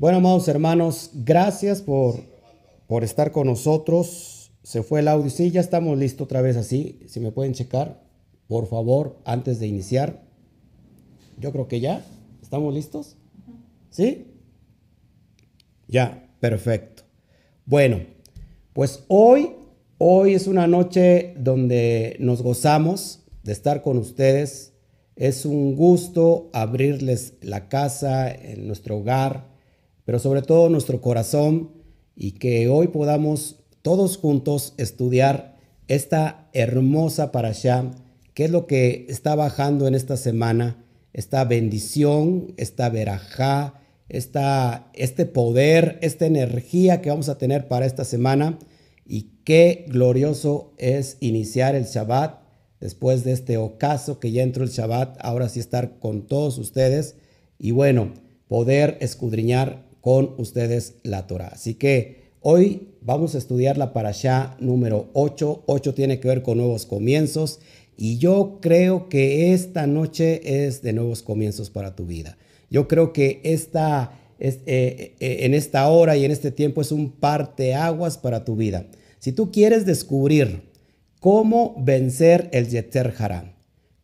Bueno, amados hermanos, gracias por, por estar con nosotros. Se fue el audio. Sí, ya estamos listos otra vez así. Si me pueden checar, por favor, antes de iniciar. Yo creo que ya. ¿Estamos listos? ¿Sí? Ya, perfecto. Bueno, pues hoy, hoy es una noche donde nos gozamos de estar con ustedes. Es un gusto abrirles la casa en nuestro hogar pero sobre todo nuestro corazón y que hoy podamos todos juntos estudiar esta hermosa parasha, que es lo que está bajando en esta semana, esta bendición, esta verajá, esta, este poder, esta energía que vamos a tener para esta semana. Y qué glorioso es iniciar el Shabbat después de este ocaso que ya entró el Shabbat, ahora sí estar con todos ustedes y bueno, poder escudriñar con ustedes la Torah. Así que hoy vamos a estudiar la parashá número 8. 8 tiene que ver con nuevos comienzos y yo creo que esta noche es de nuevos comienzos para tu vida. Yo creo que esta, es, eh, eh, en esta hora y en este tiempo es un parteaguas para tu vida. Si tú quieres descubrir cómo vencer el Yeter Hará,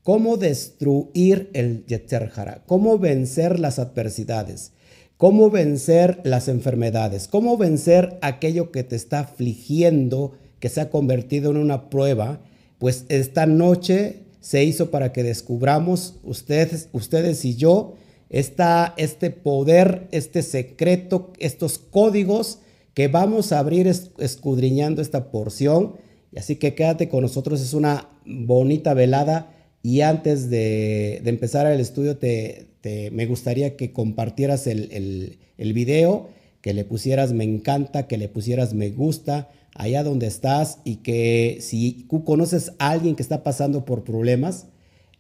cómo destruir el Yeter Hará, cómo vencer las adversidades, cómo vencer las enfermedades, cómo vencer aquello que te está afligiendo, que se ha convertido en una prueba, pues esta noche se hizo para que descubramos ustedes, ustedes y yo esta, este poder, este secreto, estos códigos que vamos a abrir escudriñando esta porción. Así que quédate con nosotros, es una bonita velada. Y antes de, de empezar el estudio, te, este, me gustaría que compartieras el, el, video, que le pusieras me encanta, que le pusieras me gusta allá donde estás y que si tú conoces a alguien que está pasando por problemas,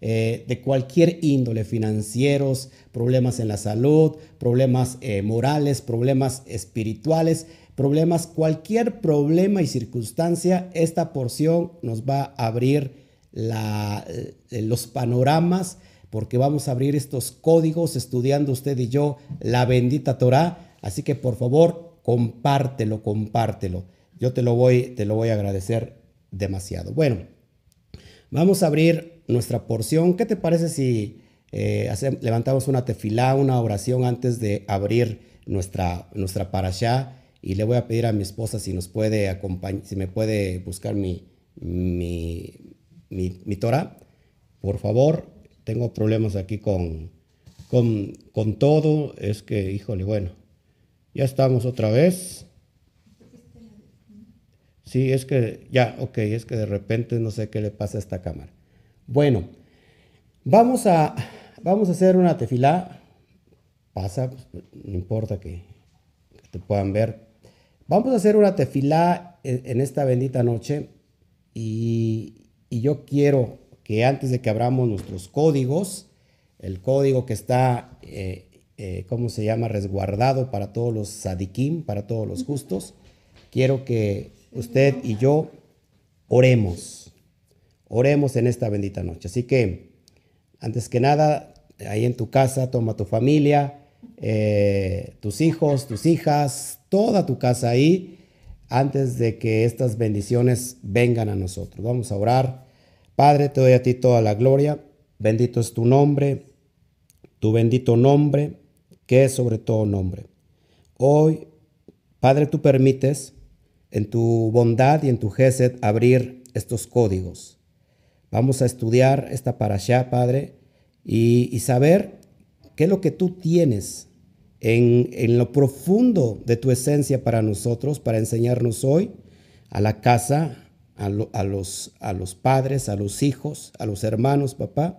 eh, de cualquier índole, financieros, problemas en la salud, problemas eh, morales, problemas espirituales, problemas, cualquier problema y circunstancia, esta porción nos va a abrir la, eh, los panoramas porque vamos a abrir estos códigos estudiando usted y yo la bendita Torah. Así que por favor, compártelo, compártelo. Yo te lo voy, te lo voy a agradecer demasiado. Bueno, vamos a abrir nuestra porción. ¿Qué te parece si eh, levantamos una tefilá, una oración antes de abrir nuestra, nuestra parashá? Y le voy a pedir a mi esposa si nos puede acompañar, si me puede buscar mi, mi, mi, mi Torah. Por favor, tengo problemas aquí con, con, todo. Es que, híjole, bueno, ya estamos otra vez. Sí, es que, ya, ok, es que de repente no sé qué le pasa a esta cámara. Bueno, vamos a, vamos a hacer una tefilá. Pasa, pues, no importa que, te puedan ver. Vamos a hacer una tefilá en, esta bendita noche y, y yo quiero que antes de que abramos nuestros códigos, el código que está, eh, eh, ¿cómo se llama?, resguardado para todos los sadikim, para todos los justos, quiero que usted y yo oremos, oremos en esta bendita noche. Así que, antes que nada, ahí en tu casa, toma tu familia, eh, tus hijos, tus hijas, toda tu casa ahí, antes de que estas bendiciones vengan a nosotros. Vamos a orar. Padre, te doy a ti toda la gloria. Bendito es tu nombre, tu bendito nombre, que es sobre todo nombre. Hoy, Padre, tú permites en tu bondad y en tu gesed abrir estos códigos. Vamos a estudiar esta allá, Padre, y, saber qué es lo que tú tienes en, en lo profundo de tu esencia para nosotros, para enseñarnos hoy a la casa, a, los, a los padres, a los hijos, a los hermanos, papá,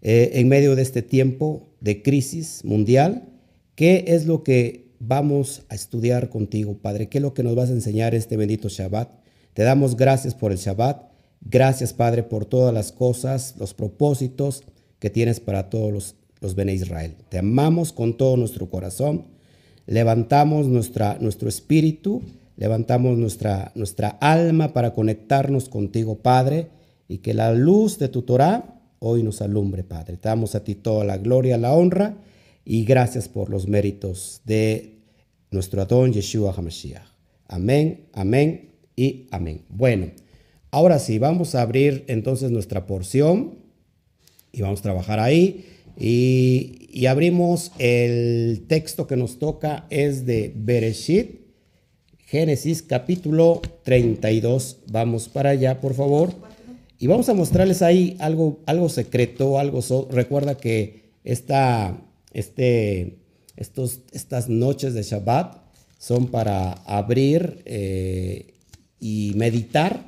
eh, en medio de este tiempo de crisis mundial, ¿qué es lo que vamos a estudiar contigo, Padre? ¿Qué es lo que nos vas a enseñar este bendito Shabbat? Te damos gracias por el Shabbat. Gracias, Padre, por todas las cosas, los propósitos que tienes para todos los, los Bene Israel. Te amamos con todo nuestro corazón. Levantamos nuestra, nuestro espíritu Levantamos nuestra, nuestra alma para conectarnos contigo, Padre, y que la luz de tu Torah hoy nos alumbre, Padre. Te damos a ti toda la gloria, la honra y gracias por los méritos de nuestro Adón Yeshua HaMashiach. Amén, amén y amén. Bueno, ahora sí, vamos a abrir entonces nuestra porción y vamos a trabajar ahí. Y, y abrimos el texto que nos toca, es de Bereshit, Génesis capítulo 32. Vamos para allá, por favor. Y vamos a mostrarles ahí algo, algo secreto, algo... recuerda que esta, este, estos, estas noches de Shabbat son para abrir eh, y meditar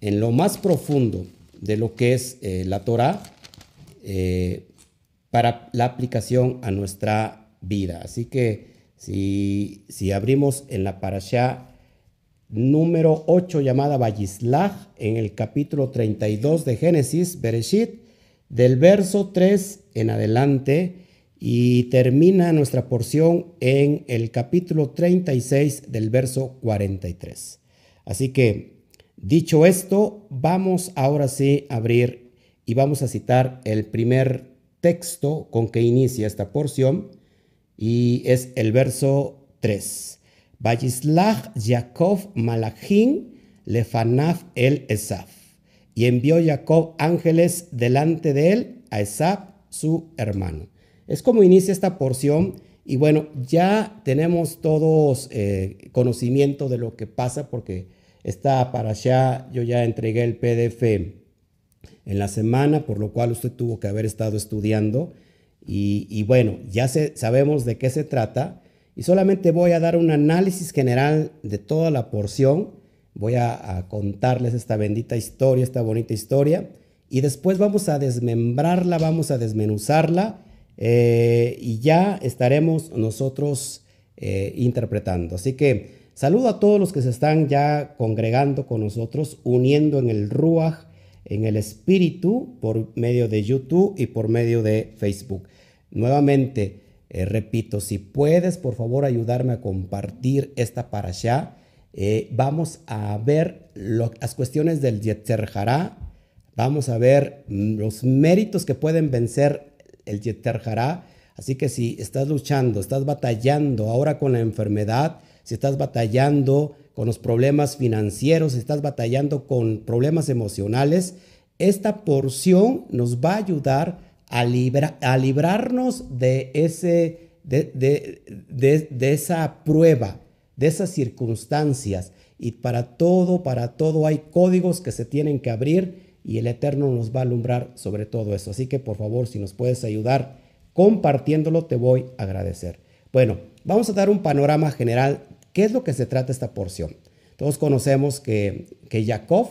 en lo más profundo de lo que es eh, la Torah eh, para la aplicación a nuestra vida. Así que si, abrimos en la parasha número 8 llamada Vallislach, en el capítulo 32 de Génesis, Bereshit, del verso 3 en adelante, y termina nuestra porción en el capítulo 36 del verso 43. Así que, dicho esto, vamos ahora sí a abrir y vamos a citar el primer texto con que inicia esta porción y es el verso 3. Vayislach Jacob Malachim lefanaf el Esaf. Y envió Jacob ángeles delante de él a Esaf, su hermano. Es como inicia esta porción y bueno, ya tenemos todos eh, conocimiento de lo que pasa porque está para allá, yo ya entregué el PDF en la semana, por lo cual usted tuvo que haber estado estudiando y, bueno, ya sabemos de qué se trata y solamente voy a dar un análisis general de toda la porción, voy a, contarles esta bendita historia, esta bonita historia y después vamos a desmembrarla, vamos a desmenuzarla eh, y ya estaremos nosotros eh, interpretando. Así que saludo a todos los que se están ya congregando con nosotros, uniendo en el Ruach, en el Espíritu, por medio de YouTube y por medio de Facebook. Nuevamente, eh, repito, si puedes, por favor, ayudarme a compartir esta para allá. vamos a ver las cuestiones del Yetzer Vamos a ver mm, los méritos que pueden vencer el Yeter Así que si estás luchando, estás batallando ahora con la enfermedad, si estás batallando con los problemas financieros, si estás batallando con problemas emocionales, esta porción nos va a ayudar a, a librarnos de, ese, de, de, de esa prueba, de esas circunstancias. Y para todo, para todo hay códigos que se tienen que abrir y el Eterno nos va a alumbrar sobre todo eso. Así que por favor, si nos puedes ayudar compartiéndolo, te voy a agradecer. Bueno, vamos a dar un panorama general. ¿Qué es lo que se trata esta porción? Todos conocemos que, que Jacob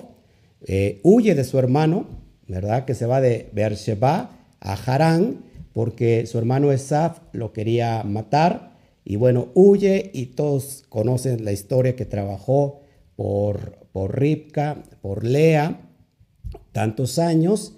eh, huye de su hermano, ¿verdad? Que se va de Beersheba a Harán porque su hermano Esaf lo quería matar. Y bueno, huye y todos conocen la historia que trabajó por, por Ripka, por Lea tantos años,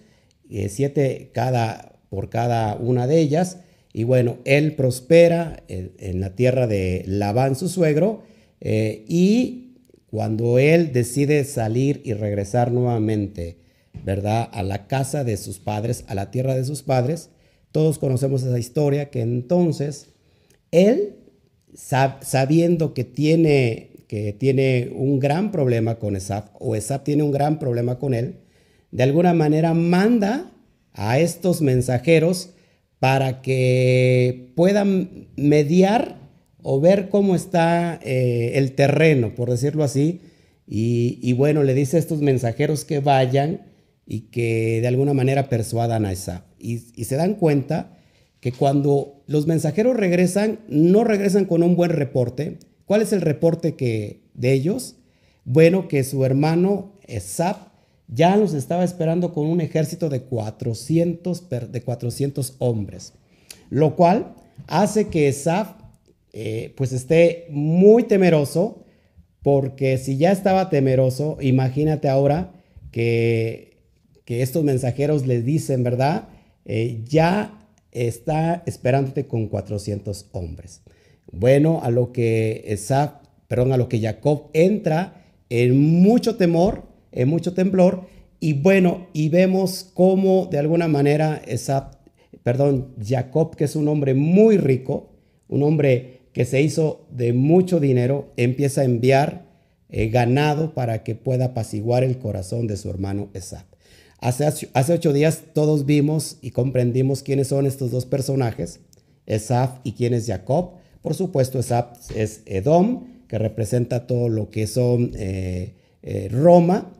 eh, siete cada, por cada una de ellas. Y bueno, él prospera en, la tierra de Labán, su suegro, eh, y cuando él decide salir y regresar nuevamente, ¿verdad? A la casa de sus padres, a la tierra de sus padres, todos conocemos esa historia, que entonces él, sabiendo que tiene, que tiene un gran problema con Esaf, o Esaf tiene un gran problema con él, de alguna manera manda a estos mensajeros para que puedan mediar o ver cómo está eh, el terreno, por decirlo así. Y, bueno, le dice a estos mensajeros que vayan y que de alguna manera persuadan a esa. Y, se dan cuenta que cuando los mensajeros regresan, no regresan con un buen reporte. ¿Cuál es el reporte que, de ellos? Bueno, que su hermano Esap ya nos estaba esperando con un ejército de 400, de 400 hombres, lo cual hace que Esaf eh, pues esté muy temeroso, porque si ya estaba temeroso, imagínate ahora que, que estos mensajeros le dicen, ¿verdad? Eh, ya está esperándote con 400 hombres. Bueno, a lo que Esaf, perdón, a lo que Jacob entra en mucho temor, en mucho temblor. Y bueno, y vemos cómo de alguna manera esa, perdón, Jacob, que es un hombre muy rico, un hombre que se hizo de mucho dinero, empieza a enviar eh, ganado para que pueda apaciguar el corazón de su hermano Esab. Hace, ocho días todos vimos y comprendimos quiénes son estos dos personajes, Esab y quién es Jacob. Por supuesto, Esab es Edom, que representa todo lo que son eh, eh, Roma,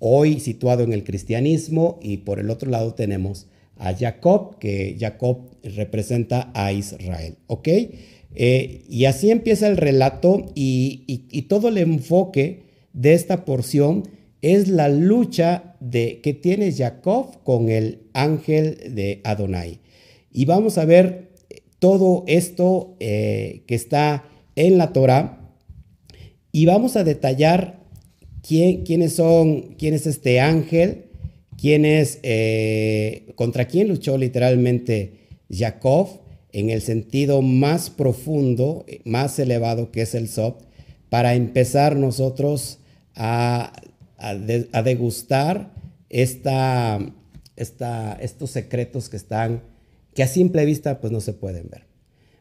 hoy situado en el cristianismo, y por el otro lado tenemos a Jacob, que Jacob representa a Israel. ¿Ok? Eh, y así empieza el relato y, todo el enfoque de esta porción es la lucha de, que tiene Jacob con el ángel de Adonai. Y vamos a ver todo esto eh, que está en la Torah y vamos a detallar quién, quiénes son, quién es este ángel, quién es, eh, contra quién luchó literalmente Jacob en el sentido más profundo, más elevado que es el SOP, para empezar nosotros a, degustar esta, estos secretos que están, que a simple vista pues no se pueden ver.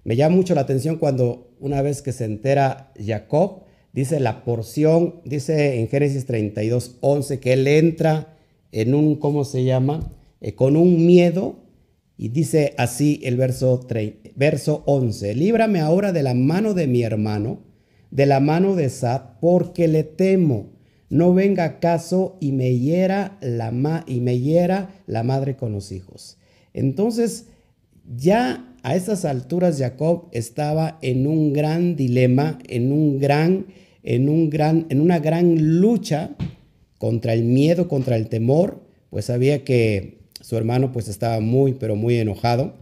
Me llama mucho la atención cuando una vez que se entera Jacob, dice la porción, dice en Génesis 32, 11, que él entra en un, ¿cómo se llama? Eh, con un miedo y dice así el verso, verso 11, líbrame ahora de la mano de mi hermano, de la mano de Sad, porque le temo, no venga acaso y me hiera la, y me hiera la madre con los hijos. Entonces, ya a esas alturas Jacob estaba en un gran dilema, en un gran, en un gran, en una gran lucha contra el miedo, contra el temor, pues sabía que su hermano pues estaba muy, pero muy enojado.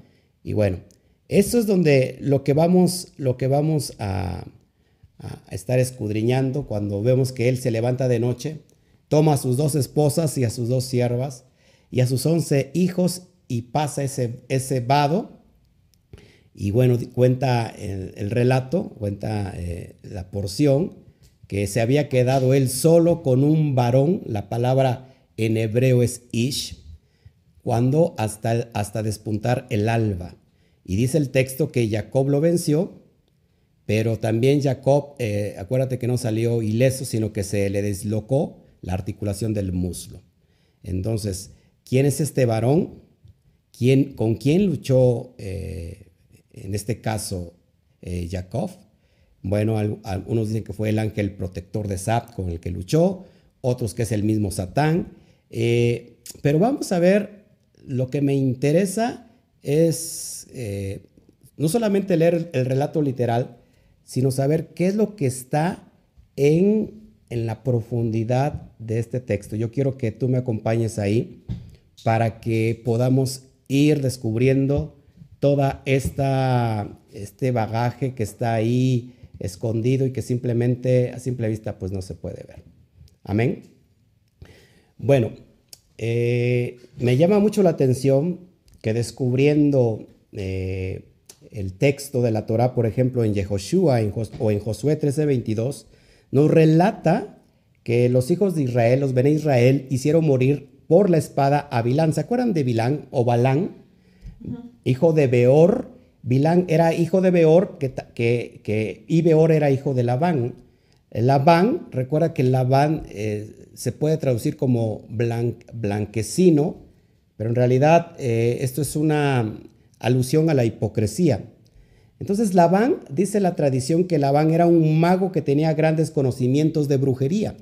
Y bueno, eso es donde lo que vamos, lo que vamos a, estar escudriñando cuando vemos que él se levanta de noche, toma a sus dos esposas y a sus dos siervas y a sus once hijos y pasa ese, ese vado. Y bueno, cuenta el, relato, cuenta eh, la porción, que se había quedado él solo con un varón, la palabra en hebreo es ish, cuando hasta, hasta despuntar el alba. Y dice el texto que Jacob lo venció, pero también Jacob, eh, acuérdate que no salió ileso, sino que se le deslocó la articulación del muslo. Entonces, ¿quién es este varón? ¿Quién, ¿Con quién luchó, eh, en este caso, eh, Jacob? Bueno, algunos dicen que fue el ángel protector de Sab con el que luchó, otros que es el mismo Satán. pero vamos a ver lo que me interesa es no solamente leer el relato literal, sino saber qué es lo que está en, en la profundidad de este texto. Yo quiero que tú me acompañes ahí para que podamos ir descubriendo toda esta este bagaje que está ahí escondido y que simplemente a simple vista pues no se puede ver. Amén. Bueno, eh, me llama mucho la atención que descubriendo eh, el texto de la Torah, por ejemplo, en Yehoshua o en Josué 13:22, nos relata que los hijos de Israel, los Bene Israel, hicieron morir por la espada a Bilán. ¿Se acuerdan de Bilán o Balán? Hijo de Beor. Bilán era hijo de Beor que, que, y Beor era hijo de Labán. Labán, recuerda que Labán eh, se puede traducir como blanquecino, pero en realidad eh, esto es una alusión a la hipocresía. Entonces Labán, dice la tradición que Labán era un mago que tenía grandes conocimientos de brujería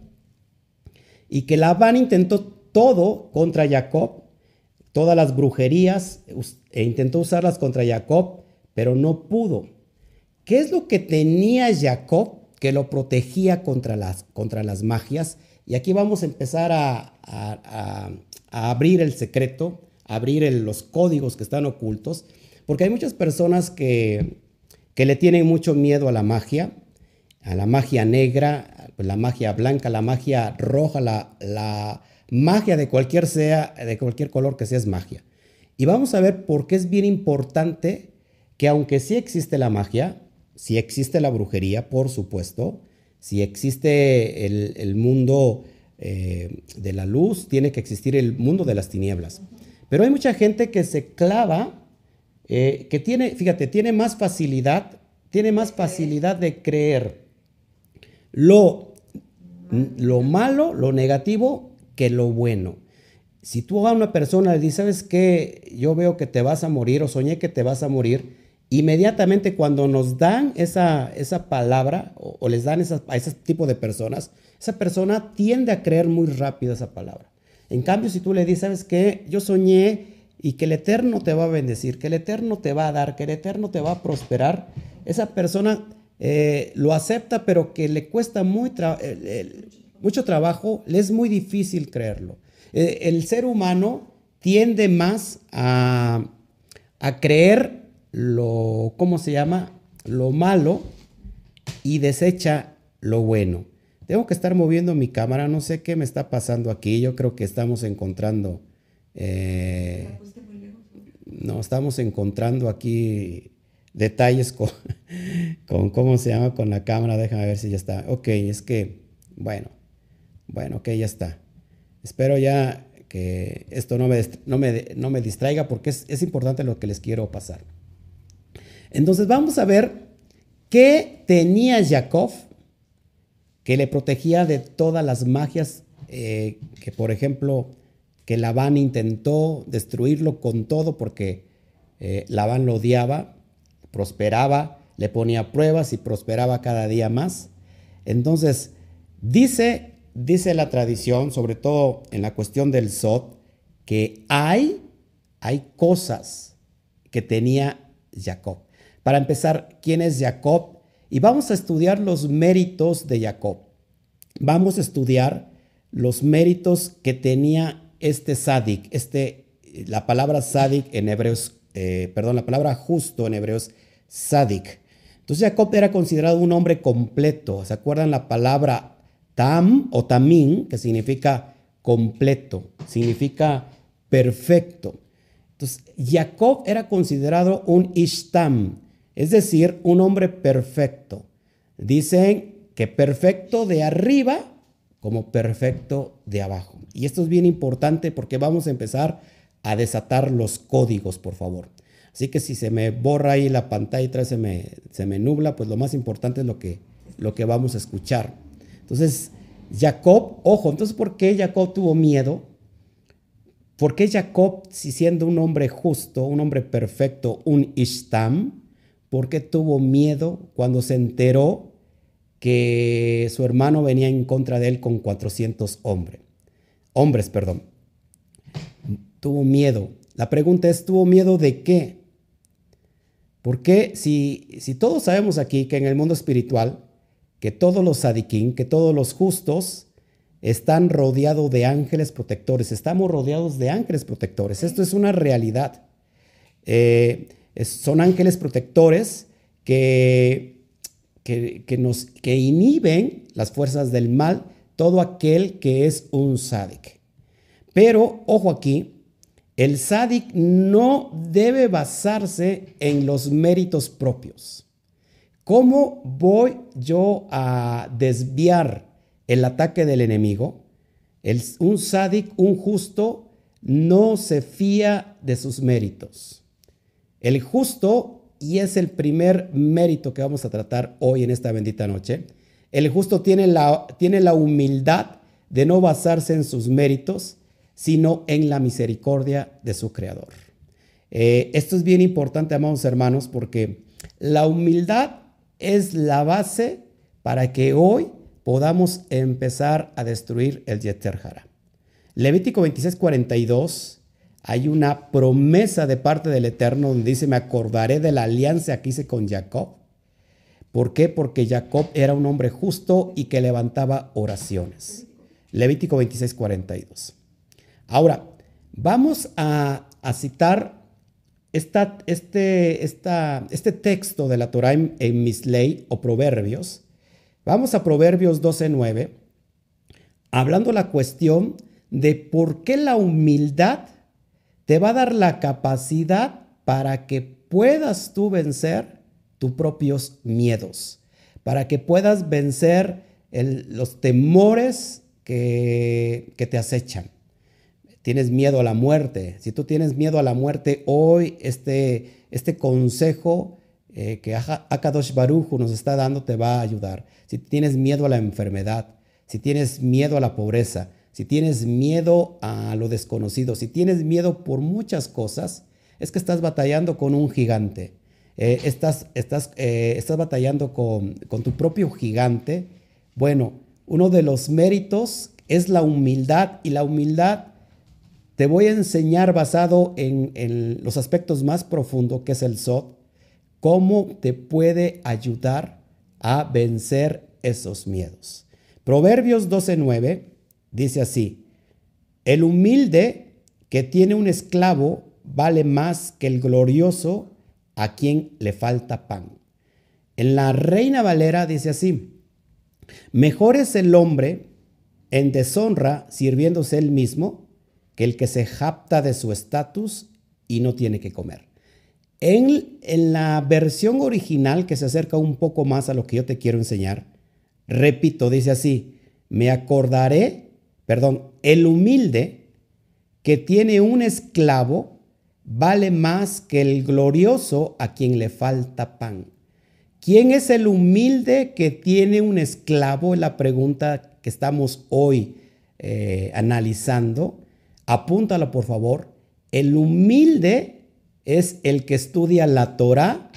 y que Labán intentó todo contra Jacob, todas las brujerías, e intentó usarlas contra Jacob, pero no pudo. ¿Qué es lo que tenía Jacob que lo protegía contra las, contra las magias? Y aquí vamos a empezar a, abrir el secreto, abrir los códigos que están ocultos, porque hay muchas personas que, le tienen mucho miedo a la magia, a la magia negra, la magia blanca, la magia roja, la, la magia de cualquier sea, de cualquier color que sea es magia. Y vamos a ver por qué es bien importante que aunque sí existe la magia, sí existe la brujería, por supuesto, si existe el, mundo eh, de la luz, tiene que existir el mundo de las tinieblas. Pero hay mucha gente que se clava, eh, que tiene, fíjate, tiene más facilidad tiene más facilidad de creer lo, lo malo, lo negativo, que lo bueno. Si tú a una persona le dices, ¿sabes qué? Yo veo que te vas a morir o soñé que te vas a morir, inmediatamente cuando nos dan esa, esa palabra o, les dan a ese tipo de personas, esa persona tiende a creer muy rápido esa palabra. En cambio, si tú le dices, ¿sabes qué? Yo soñé y que el Eterno te va a bendecir, que el Eterno te va a dar, que el Eterno te va a prosperar, esa persona eh, lo acepta, pero que le cuesta muy mucho trabajo, le es muy difícil creerlo. Eh, el ser humano tiende más a, a creer lo, ¿cómo se llama? Lo malo y desecha lo bueno. Tengo que estar moviendo mi cámara, no sé qué me está pasando aquí, yo creo que estamos encontrando... Eh, no, estamos encontrando aquí detalles con, con, ¿cómo se llama? Con la cámara, déjame ver si ya está. Ok, es que, bueno, bueno, ok, ya está. Espero ya que esto no me, no me, no me distraiga porque es, es importante lo que les quiero pasar. Entonces vamos a ver qué tenía Jacob que le protegía de todas las magias eh, que, por ejemplo, que Labán intentó destruirlo con todo porque eh, Labán lo odiaba, prosperaba, le ponía pruebas y prosperaba cada día más. Entonces, dice, dice la tradición, sobre todo en la cuestión del Sot, que hay, hay cosas que tenía Jacob. Para empezar, ¿quién es Jacob? Y vamos a estudiar los méritos de Jacob. Vamos a estudiar los méritos que tenía este Sadik. Este, la palabra Sadik en hebreo eh, perdón, la palabra justo en hebreo es Sadik. Entonces Jacob era considerado un hombre completo. ¿Se acuerdan la palabra tam o tamín, que significa completo, significa perfecto? Entonces Jacob era considerado un ishtam, es decir, un hombre perfecto. Dicen que perfecto de arriba como perfecto de abajo. Y esto es bien importante porque vamos a empezar a desatar los códigos, por favor. Así que si se me borra ahí la pantalla y se me, se me nubla, pues lo más importante es lo que, lo que vamos a escuchar. Entonces, Jacob, ojo, entonces, ¿por qué Jacob tuvo miedo? ¿Por qué Jacob, si siendo un hombre justo, un hombre perfecto, un Ishtam, ¿Por qué tuvo miedo cuando se enteró que su hermano venía en contra de él con 400 hombres? Hombres, perdón. Tuvo miedo. La pregunta es, ¿tuvo miedo de qué? Porque si, si todos sabemos aquí que en el mundo espiritual, que todos los sadiquín, que todos los justos están rodeados de ángeles protectores, estamos rodeados de ángeles protectores. Esto es una realidad. Eh, son ángeles protectores que, que, nos, que inhiben las fuerzas del mal, todo aquel que es un sádic. Pero, ojo aquí, el sádic no debe basarse en los méritos propios. ¿Cómo voy yo a desviar el ataque del enemigo? un sádic, un justo, no se fía de sus méritos. El justo, y es el primer mérito que vamos a tratar hoy en esta bendita noche, el justo tiene la, tiene la humildad de no basarse en sus méritos, sino en la misericordia de su Creador. Eh, esto es bien importante, amados hermanos, porque la humildad es la base para que hoy podamos empezar a destruir el Yeter Levítico 26, 42 hay una promesa de parte del Eterno donde dice, me acordaré de la alianza que hice con Jacob. ¿Por qué? Porque Jacob era un hombre justo y que levantaba oraciones. Levítico 26, 42. Ahora, vamos a, citar esta, este, esta, este texto de la Torah en, en Misley o Proverbios. Vamos a Proverbios 12, 9, hablando la cuestión de por qué la humildad te va a dar la capacidad para que puedas tú vencer tus propios miedos, para que puedas vencer los temores que, que te acechan. Tienes miedo a la muerte. Si tú tienes miedo a la muerte, hoy este, este consejo eh, que Akadosh Baruj nos está dando te va a ayudar. Si tienes miedo a la enfermedad, si tienes miedo a la pobreza, si tienes miedo a lo desconocido, si tienes miedo por muchas cosas, es que estás batallando con un gigante. Eh, estás, estás, eh, estás batallando con, con tu propio gigante. Bueno, uno de los méritos es la humildad y la humildad te voy a enseñar basado en, en los aspectos más profundos que es el SOT, cómo te puede ayudar a vencer esos miedos. Proverbios 12:9 dice así, el humilde que tiene un esclavo vale más que el glorioso a quien le falta pan. En la Reina Valera dice así, mejor es el hombre en deshonra sirviéndose él mismo que el que se japta de su estatus y no tiene que comer. En, en, la versión original, que se acerca un poco más a lo que yo te quiero enseñar, repito, dice así, me acordaré, perdón, el humilde que tiene un esclavo vale más que el glorioso a quien le falta pan. ¿Quién es el humilde que tiene un esclavo? Es la pregunta que estamos hoy eh, analizando. Apúntala por favor. El humilde es el que estudia la Torah,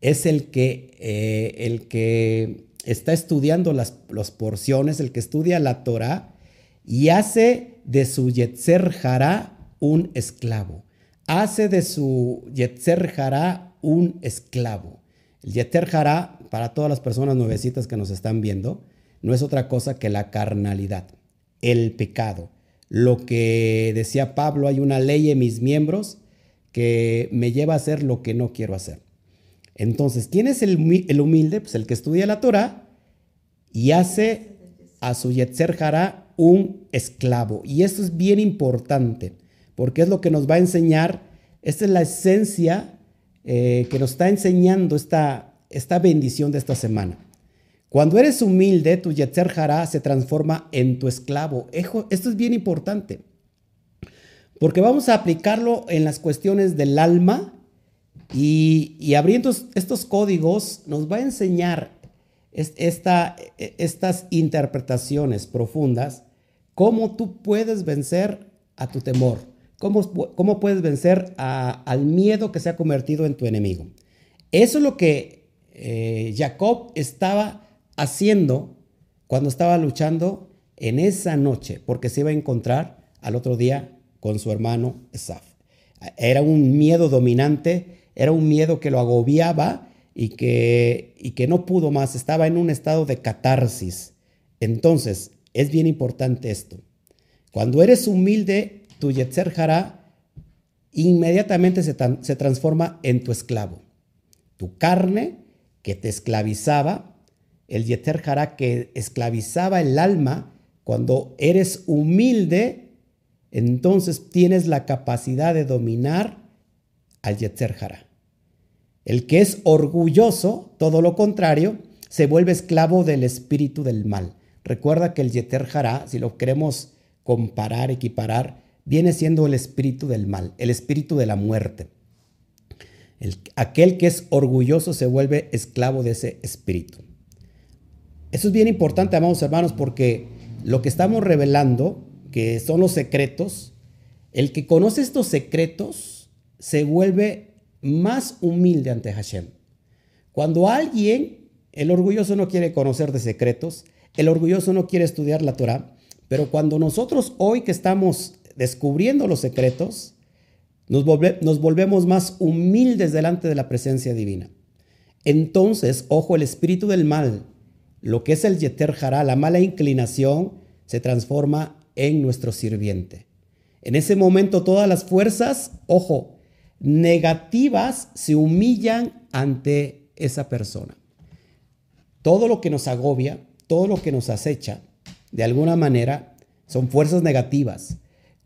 es el que, eh, el que está estudiando las, porciones, el que estudia la Torah y hace de su Yetzer Hará un esclavo. Hace de su Yetzer Hará un esclavo. El Yetzer Hará, para todas las personas nuevecitas que nos están viendo, no es otra cosa que la carnalidad, el pecado. Lo que decía Pablo, hay una ley en mis miembros que me lleva a hacer lo que no quiero hacer. Entonces, ¿quién es el, humilde? Pues el que estudia la Torah y hace a su Yetzer Hará un esclavo. Y esto es bien importante porque es lo que nos va a enseñar, esta es la esencia eh, que nos está enseñando esta, esta bendición de esta semana. Cuando eres humilde, tu Yetzer Hará se transforma en tu esclavo. Esto es bien importante, porque vamos a aplicarlo en las cuestiones del alma y, abriendo estos códigos nos va a enseñar esta, estas interpretaciones profundas, cómo tú puedes vencer a tu temor ¿Cómo, puedes vencer al miedo que se ha convertido en tu enemigo? Eso es lo que eh, Jacob estaba haciendo cuando estaba luchando en esa noche, porque se iba a encontrar al otro día con su hermano Esaf. Era un miedo dominante, era un miedo que lo agobiaba y que, y que no pudo más, estaba en un estado de catarsis. Entonces, es bien importante esto. Cuando eres humilde tu Yetzer Hará inmediatamente se, se transforma en tu esclavo. Tu carne que te esclavizaba, el Yetzer Hará que esclavizaba el alma, cuando eres humilde, entonces tienes la capacidad de dominar al Yetzer Hará. El que es orgulloso, todo lo contrario, se vuelve esclavo del espíritu del mal. Recuerda que el Yeter si lo queremos comparar, equiparar, viene siendo el espíritu del mal, el espíritu de la muerte. aquel que es orgulloso se vuelve esclavo de ese espíritu. Eso es bien importante, amados hermanos, porque lo que estamos revelando, que son los secretos, el que conoce estos secretos se vuelve más humilde ante Hashem. Cuando alguien, el orgulloso no quiere conocer de secretos, el orgulloso no quiere estudiar la Torah, pero cuando nosotros hoy que estamos descubriendo los secretos, nos, volvemos más humildes delante de la presencia divina. Entonces, ojo, el espíritu del mal, lo que es el Yeter Hará, la mala inclinación, se transforma en nuestro sirviente. En ese momento todas las fuerzas, ojo, negativas se humillan ante esa persona. Todo lo que nos agobia, todo lo que nos acecha, de alguna manera, son fuerzas negativas.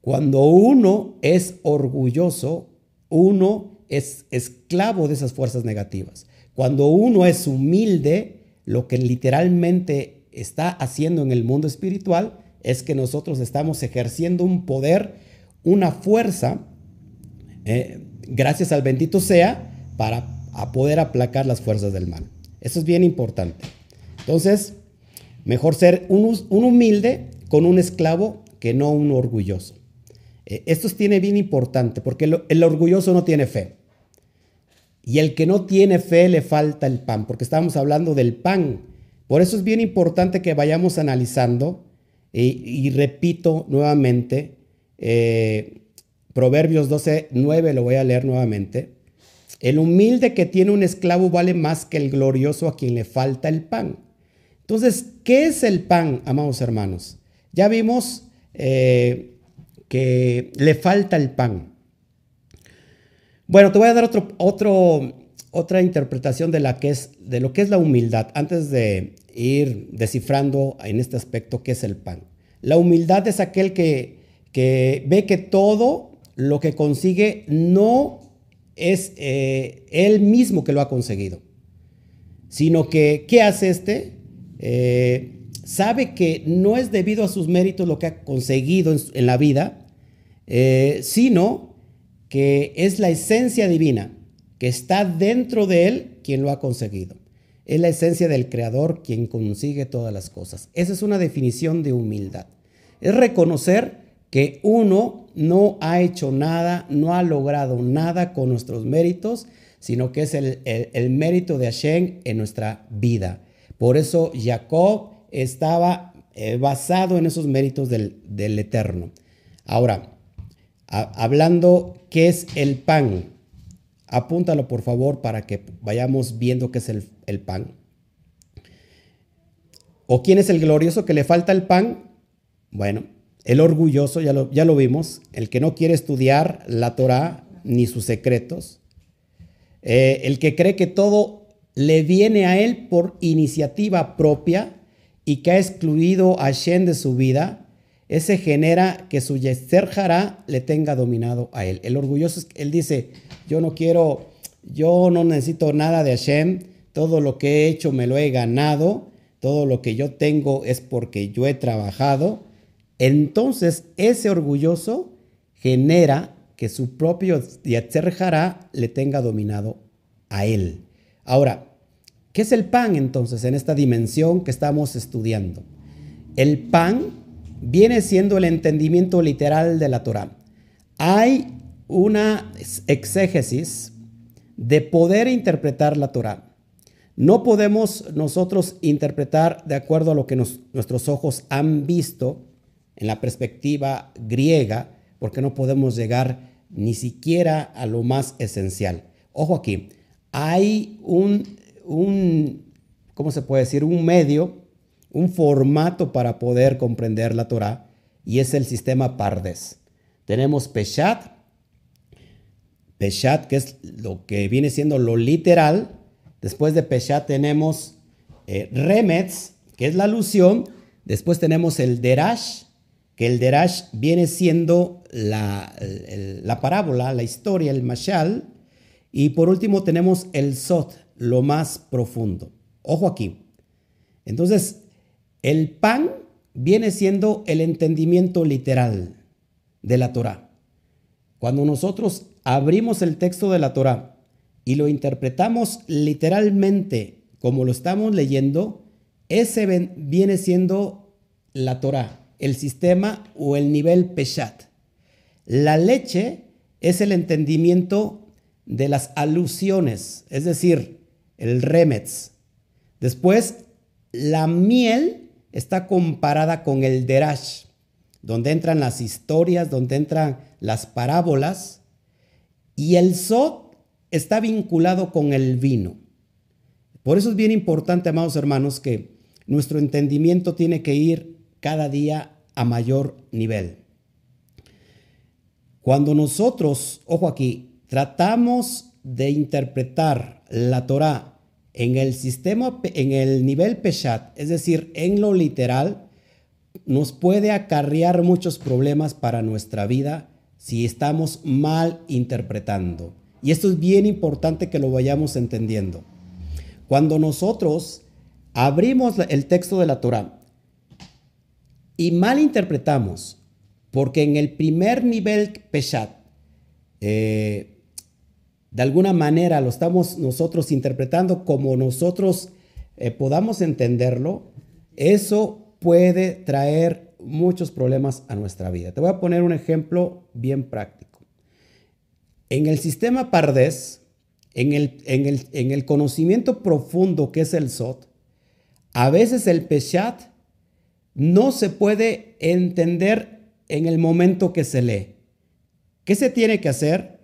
Cuando uno es orgulloso, uno es esclavo de esas fuerzas negativas. Cuando uno es humilde, lo que literalmente está haciendo en el mundo espiritual es que nosotros estamos ejerciendo un poder, una fuerza, eh, gracias al bendito sea, para poder aplacar las fuerzas del mal. Eso es bien importante. Entonces, mejor ser un, humilde con un esclavo que no un orgulloso. Eh, esto tiene bien importante porque el orgulloso no tiene fe. Y el que no tiene fe le falta el pan, porque estamos hablando del pan. Por eso es bien importante que vayamos analizando, y, repito nuevamente, eh, Proverbios 12, 9, lo voy a leer nuevamente. El humilde que tiene un esclavo vale más que el glorioso a quien le falta el pan. Entonces, ¿qué es el pan, amados hermanos? Ya vimos eh, que le falta el pan. Bueno, te voy a dar otro, otro, otra interpretación de, que es, de lo que es la humildad, antes de ir descifrando en este aspecto qué es el pan. La humildad es aquel que, que ve que todo lo que consigue no es eh, él mismo que lo ha conseguido, sino que, ¿qué hace este? Eh, sabe que no es debido a sus méritos lo que ha conseguido en, la vida, eh, sino que es la esencia divina que está dentro de él quien lo ha conseguido. Es la esencia del Creador quien consigue todas las cosas. Esa es una definición de humildad. Es reconocer que uno no ha hecho nada, no ha logrado nada con nuestros méritos, sino que es el, mérito de Hashem en nuestra vida. Por eso Jacob estaba eh, basado en esos méritos del, del Eterno. Ahora, hablando qué es el pan, apúntalo por favor para que vayamos viendo qué es el, el pan. ¿O quién es el glorioso que le falta el pan? Bueno, el orgulloso, ya lo, ya lo vimos, el que no quiere estudiar la Torah ni sus secretos, eh, el que cree que todo le viene a él por iniciativa propia y que ha excluido a Shen de su vida, ese genera que su Yeser le tenga dominado a él. El orgulloso, él dice, yo no quiero, yo no necesito nada de Hashem, todo lo que he hecho me lo he ganado, todo lo que yo tengo es porque yo he trabajado. Entonces ese orgulloso genera que su propio Yetzer le tenga dominado a él. Ahora, ¿qué es el pan entonces en esta dimensión que estamos estudiando? El pan viene siendo el entendimiento literal de la Torah. Hay una exégesis de poder interpretar la Torah. No podemos nosotros interpretar de acuerdo a lo que nuestros ojos han visto en la perspectiva griega, porque no podemos llegar ni siquiera a lo más esencial. Ojo aquí, hay un, un ¿cómo se puede decir? Un medio un formato para poder comprender la Torah y es el sistema Pardes. Tenemos Peshat, Peshat que es lo que viene siendo lo literal. Después de Peshat tenemos eh, Remets, que es la alusión. Después tenemos el Derash, que el Derash viene siendo la, la parábola, la historia, el Mashal. Y por último tenemos el Sot, lo más profundo. Ojo aquí. Entonces, el pan viene siendo el entendimiento literal de la Torah. Cuando nosotros abrimos el texto de la Torah y lo interpretamos literalmente como lo estamos leyendo, ese viene siendo la Torah, el sistema o el nivel Peshat. La leche es el entendimiento de las alusiones, es decir, el remets. Después, la miel está comparada con el Derash, donde entran las historias, donde entran las parábolas, y el Sot está vinculado con el vino. Por eso es bien importante, amados hermanos, que nuestro entendimiento tiene que ir cada día a mayor nivel. Cuando nosotros, ojo aquí, tratamos de interpretar la Torah en el sistema, en el nivel Peshat, es decir, en lo literal, nos puede acarrear muchos problemas para nuestra vida si estamos mal interpretando. Y esto es bien importante que lo vayamos entendiendo. Cuando nosotros abrimos el texto de la Torah y mal interpretamos, porque en el primer nivel Peshat, eh, de alguna manera lo estamos nosotros interpretando como nosotros eh, podamos entenderlo, eso puede traer muchos problemas a nuestra vida. Te voy a poner un ejemplo bien práctico. En el sistema Pardés, en el, en el, en el conocimiento profundo que es el SOT, a veces el Peshat no se puede entender en el momento que se lee. ¿Qué se tiene que hacer?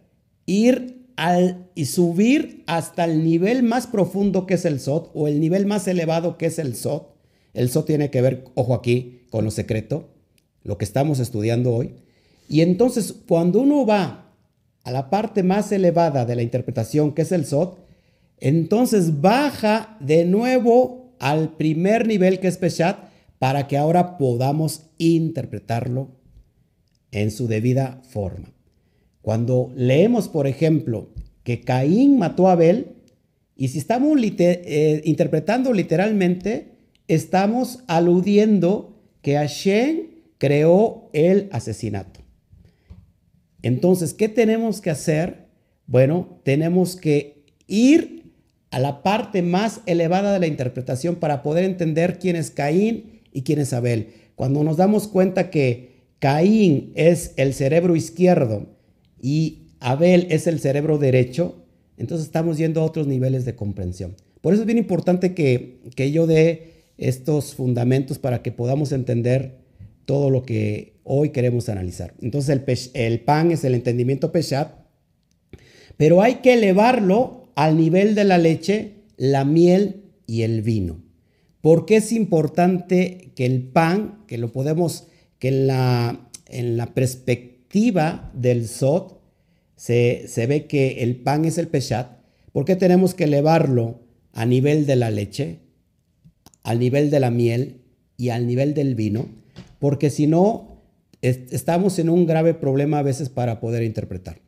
Ir al, y subir hasta el nivel más profundo que es el SOT o el nivel más elevado que es el SOT. El SOT tiene que ver, ojo aquí, con lo secreto, lo que estamos estudiando hoy. Y entonces, cuando uno va a la parte más elevada de la interpretación, que es el SOT, entonces baja de nuevo al primer nivel que es Peshat para que ahora podamos interpretarlo en su debida forma. Cuando leemos, por ejemplo, que Caín mató a Abel, y si estamos eh, interpretando literalmente, estamos aludiendo que Hashem creó el asesinato. Entonces, ¿qué tenemos que hacer? Bueno, tenemos que ir a la parte más elevada de la interpretación para poder entender quién es Caín y quién es Abel. Cuando nos damos cuenta que Caín es el cerebro izquierdo y Abel es el cerebro derecho, entonces estamos yendo a otros niveles de comprensión. Por eso es bien importante que, que yo dé estos fundamentos para que podamos entender todo lo que hoy queremos analizar. Entonces el, el pan es el entendimiento peshat, pero hay que elevarlo al nivel de la leche, la miel y el vino. ¿Por qué es importante que el pan, que lo podemos, que en la, en la perspectiva del Sot, se, se, ve que el pan es el peshat? ¿Por qué tenemos que elevarlo a nivel de la leche, al nivel de la miel y al nivel del vino? Porque si no, estamos en un grave problema a veces para poder interpretar.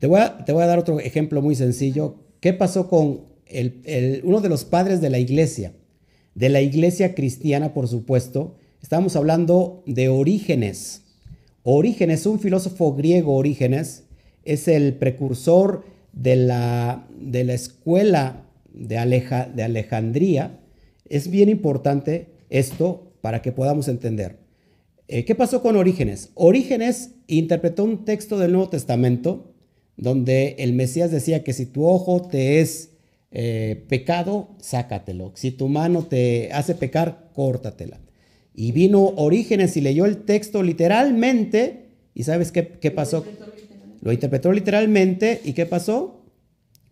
Te voy a, te voy a dar otro ejemplo muy sencillo. ¿Qué pasó con el, uno de los padres de la iglesia? De la iglesia cristiana, por supuesto, estamos hablando de Orígenes. Orígenes, un filósofo griego, Orígenes, es el precursor de la, de la escuela de, Aleja, de Alejandría. Es bien importante esto para que podamos entender. Eh, ¿Qué pasó con Orígenes? Orígenes interpretó un texto del Nuevo Testamento donde el Mesías decía que si tu ojo te es eh, pecado, sácatelo. Si tu mano te hace pecar, córtatela. Y vino Orígenes y leyó el texto literalmente. ¿Y sabes qué, qué pasó? Lo interpretó literalmente. ¿Y qué pasó?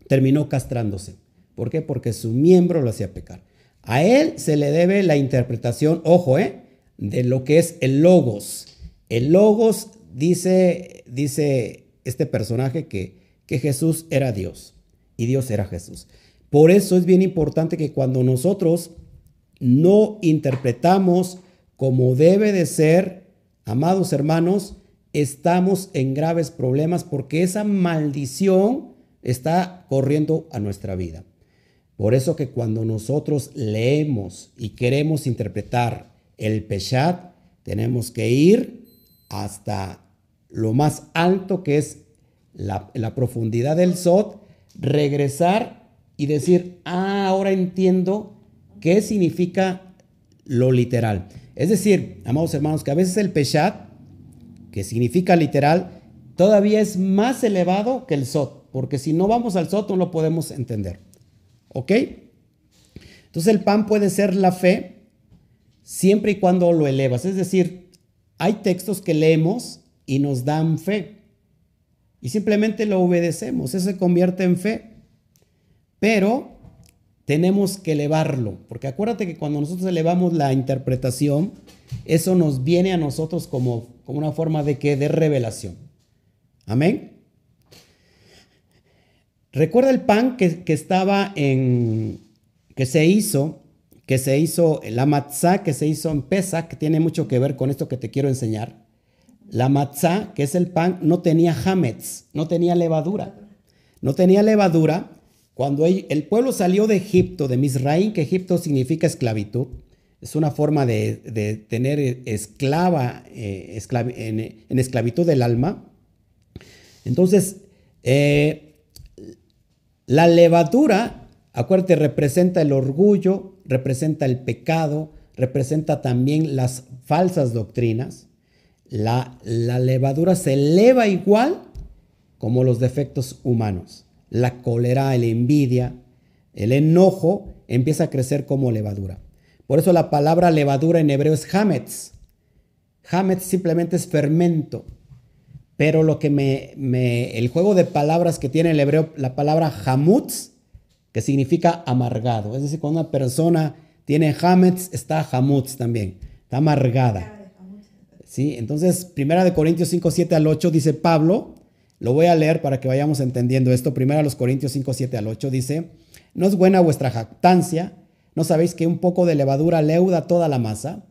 Terminó castrándose. ¿Por qué? Porque su miembro lo hacía pecar. A él se le debe la interpretación, ojo, ¿eh? de lo que es el logos. El logos dice, dice este personaje que, que Jesús era Dios y Dios era Jesús. Por eso es bien importante que cuando nosotros no interpretamos como debe de ser, amados hermanos, estamos en graves problemas porque esa maldición está corriendo a nuestra vida. Por eso que cuando nosotros leemos y queremos interpretar el Peshat, tenemos que ir hasta lo más alto que es la, la profundidad del Sot, regresar y decir, ah, ahora entiendo qué significa lo literal. Es decir, amados hermanos, que a veces el Peshat, que significa literal, todavía es más elevado que el Sot, porque si no vamos al Sot no lo podemos entender. ¿Ok? Entonces el pan puede ser la fe siempre y cuando lo elevas. Es decir, hay textos que leemos y nos dan fe. Y simplemente lo obedecemos. Eso se convierte en fe pero tenemos que elevarlo, porque acuérdate que cuando nosotros elevamos la interpretación, eso nos viene a nosotros como, como una forma de que de revelación. Amén. Recuerda el pan que, estaba en, que se hizo, que se hizo, la matzá que se hizo en Pesa, que tiene mucho que ver con esto que te quiero enseñar. La matzá, que es el pan, no tenía hametz, no tenía levadura. No tenía levadura cuando el pueblo salió de Egipto, de Misraín, que Egipto significa esclavitud, es una forma de, tener esclava eh, en, esclavitud del alma. Entonces, eh, La levadura, acuérdate, representa el orgullo, representa el pecado, representa también las falsas doctrinas. La, la levadura se eleva igual como los defectos humanos. La cólera, la envidia, el enojo empieza a crecer como levadura. Por eso la palabra levadura en hebreo es hametz. Hametz simplemente es fermento. Pero lo que me, el juego de palabras que tiene el hebreo, la palabra hamutz, que significa amargado. Es decir, cuando una persona tiene hametz, está hamutz también, está amargada. ¿Sí? Entonces, primera de Corintios 5, 7 al 8 dice Pablo, lo voy a leer para que vayamos entendiendo esto. Primera de los Corintios 5, 7 al 8 dice, no es buena vuestra jactancia, no sabéis que un poco de levadura leuda toda la masa.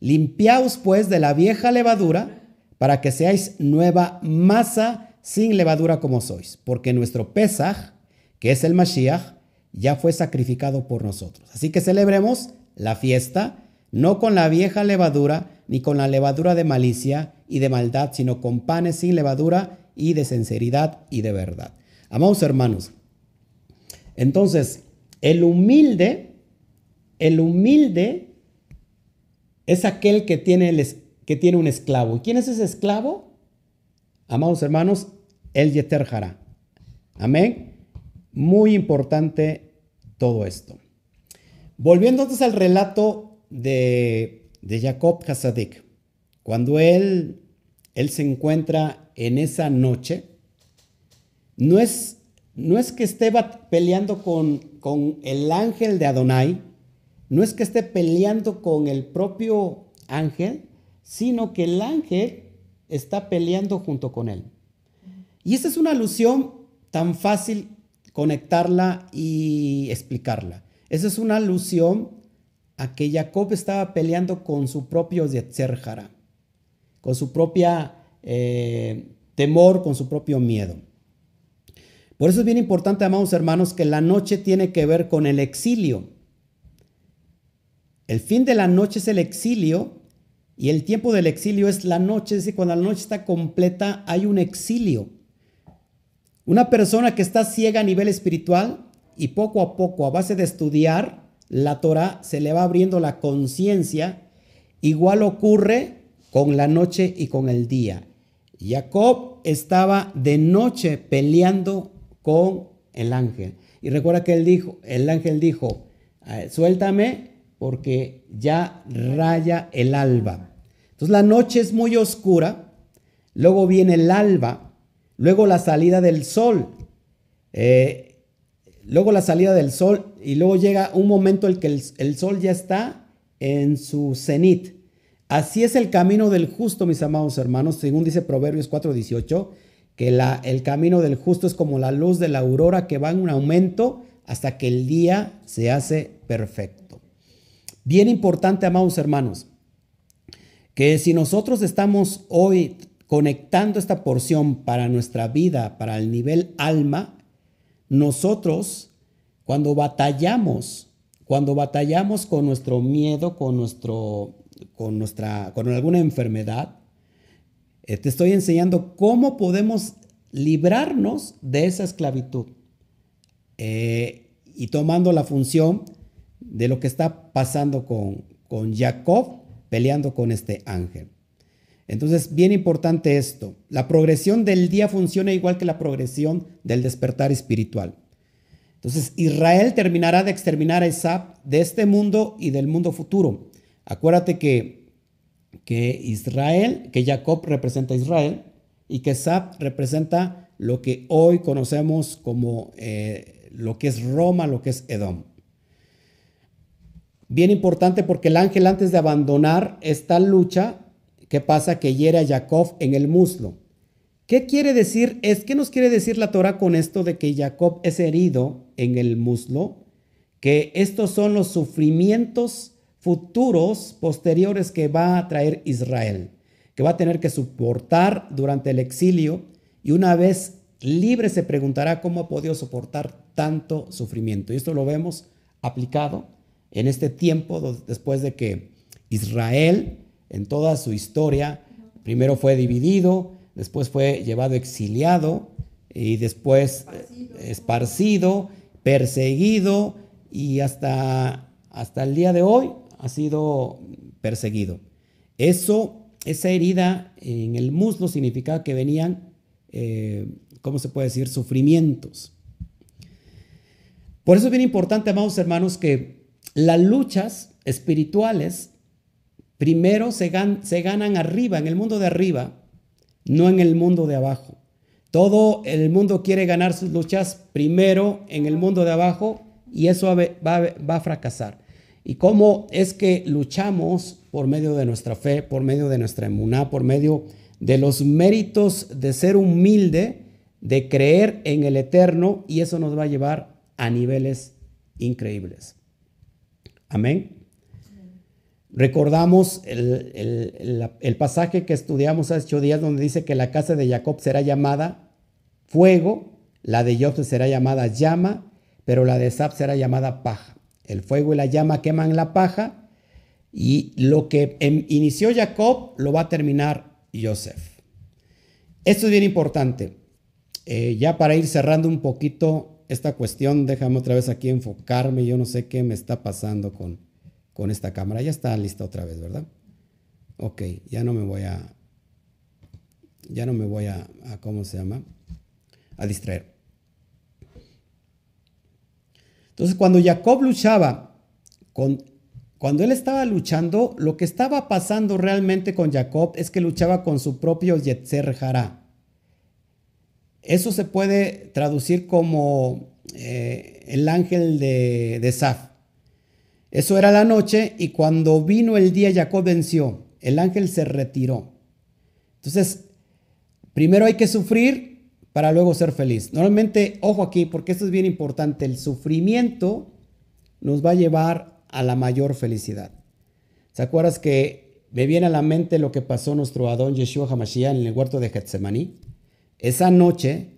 Limpiaos pues de la vieja levadura para que seáis nueva masa sin levadura como sois, porque nuestro Pesaj, que es el Mashiach, ya fue sacrificado por nosotros. Así que celebremos la fiesta, no con la vieja levadura, ni con la levadura de malicia y de maldad, sino con panes sin levadura y de sinceridad y de verdad. Amados hermanos, entonces, el humilde, el humilde es aquel que tiene que tiene un esclavo. ¿Y quién es ese esclavo? Amados hermanos, el Yeter Amén. Muy importante todo esto. Volviendo entonces al relato de, de Jacob Hasadik, cuando él, él se encuentra en esa noche, no es, no es que esté peleando con, con el ángel de Adonai, no es que esté peleando con el propio ángel, sino que el ángel está peleando junto con él. Y esa es una alusión tan fácil conectarla y explicarla. Esa es una alusión a que Jacob estaba peleando con su propio Yetzerjara, con su propia eh, temor, con su propio miedo. Por eso es bien importante, amados hermanos, que la noche tiene que ver con el exilio. El fin de la noche es el exilio y el tiempo del exilio es la noche, es decir, cuando la noche está completa hay un exilio. Una persona que está ciega a nivel espiritual y poco a poco, a base de estudiar la Torah, se le va abriendo la conciencia. Igual ocurre con la noche y con el día. Jacob estaba de noche peleando con el ángel. Y recuerda que él dijo, el ángel dijo, suéltame porque ya raya el alba. Entonces la noche es muy oscura, luego viene el alba, luego la salida del sol, eh, luego la salida del sol y luego llega un momento en que el, sol ya está en su cenit. Así es el camino del justo, mis amados hermanos, según dice Proverbios 4:18, que el camino del justo es como la luz de la aurora que va en un aumento hasta que el día se hace perfecto. Bien importante, amados hermanos, que si nosotros estamos hoy conectando esta porción para nuestra vida, para el nivel alma, nosotros cuando batallamos, cuando batallamos con nuestro miedo, con nuestro con nuestra con alguna enfermedad, eh, te estoy enseñando cómo podemos librarnos de esa esclavitud. Eh, y tomando la función de lo que está pasando con, con Jacob peleando con este ángel. Entonces, bien importante esto. La progresión del día funciona igual que la progresión del despertar espiritual. Entonces, Israel terminará de exterminar a Esab de este mundo y del mundo futuro. Acuérdate que, que Israel, que Jacob representa a Israel y que Esab representa lo que hoy conocemos como eh, lo que es Roma, lo que es Edom. Bien importante porque el ángel antes de abandonar esta lucha, ¿qué pasa? Que hiere a Jacob en el muslo. ¿Qué quiere decir? Es que nos quiere decir la Torah con esto de que Jacob es herido en el muslo, que estos son los sufrimientos futuros posteriores que va a traer Israel, que va a tener que soportar durante el exilio y una vez libre se preguntará cómo ha podido soportar tanto sufrimiento. Y esto lo vemos aplicado en este tiempo, después de que Israel, en toda su historia, primero fue dividido, después fue llevado exiliado y después esparcido, perseguido y hasta, hasta el día de hoy ha sido perseguido. Eso, esa herida en el muslo significaba que venían, eh, ¿cómo se puede decir?, sufrimientos. Por eso es bien importante, amados hermanos, que las luchas espirituales primero se, se ganan arriba, en el mundo de arriba, no en el mundo de abajo. Todo el mundo quiere ganar sus luchas primero en el mundo de abajo y eso va, a fracasar. ¿Y cómo es que luchamos por medio de nuestra fe, por medio de nuestra emuná, por medio de los méritos de ser humilde, de creer en el eterno y eso nos va a llevar a niveles increíbles? Amén. Recordamos el, pasaje que estudiamos hace ocho días donde dice que la casa de Jacob será llamada fuego, la de Job será llamada llama, pero la de Sab será llamada paja. El fuego y la llama queman la paja y lo que em, inició Jacob lo va a terminar Joseph. Esto es bien importante. Eh, ya para ir cerrando un poquito esta cuestión, déjame otra vez aquí enfocarme. Yo no sé qué me está pasando con, con esta cámara. Ya está lista otra vez, ¿verdad? Ok, ya no me voy a, ya no me voy a, ¿cómo se llama? A distraer. Entonces, cuando Jacob luchaba, con, cuando él estaba luchando, lo que estaba pasando realmente con Jacob es que luchaba con su propio Yetzer Hará. Eso se puede traducir como eh, el ángel de, de Saf. Eso era la noche y cuando vino el día Jacob venció. El ángel se retiró. Entonces, primero hay que sufrir para luego ser feliz. Normalmente, ojo aquí, porque esto es bien importante, el sufrimiento nos va a llevar a la mayor felicidad. ¿Se acuerdas que me viene a la mente lo que pasó nuestro Adón Yeshua Hamashiach en el huerto de Getsemaní? Esa noche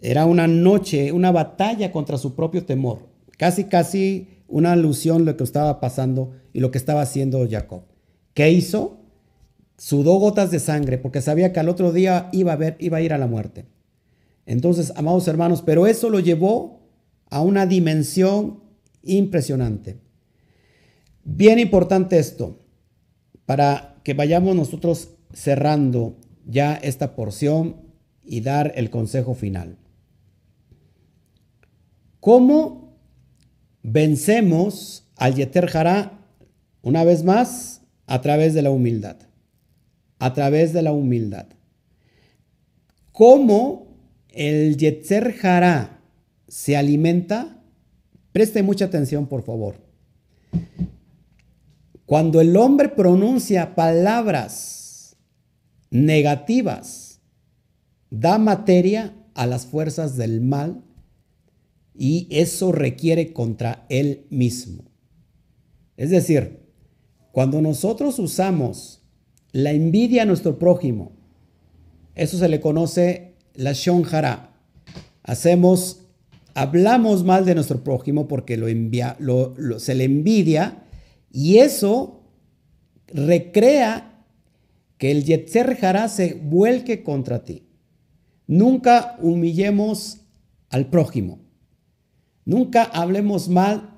era una noche, una batalla contra su propio temor. Casi, casi una alusión lo que estaba pasando y lo que estaba haciendo Jacob. ¿Qué hizo? Sudó gotas de sangre porque sabía que al otro día iba a, ver, iba a ir a la muerte. Entonces, amados hermanos, pero eso lo llevó a una dimensión impresionante. Bien importante esto, para que vayamos nosotros cerrando ya esta porción y dar el consejo final. ¿Cómo Vencemos al Yeter Hará una vez más a través de la humildad. A través de la humildad. ¿Cómo el Yetzer Hará se alimenta? Preste mucha atención, por favor. Cuando el hombre pronuncia palabras negativas, da materia a las fuerzas del mal y eso requiere contra él mismo. Es decir, cuando nosotros usamos la envidia a nuestro prójimo, eso se le conoce la shonjara. Hacemos, hablamos mal de nuestro prójimo porque lo envía, se le envidia y eso recrea que el Yetzer Jara se vuelque contra ti. Nunca humillemos al prójimo. Nunca hablemos mal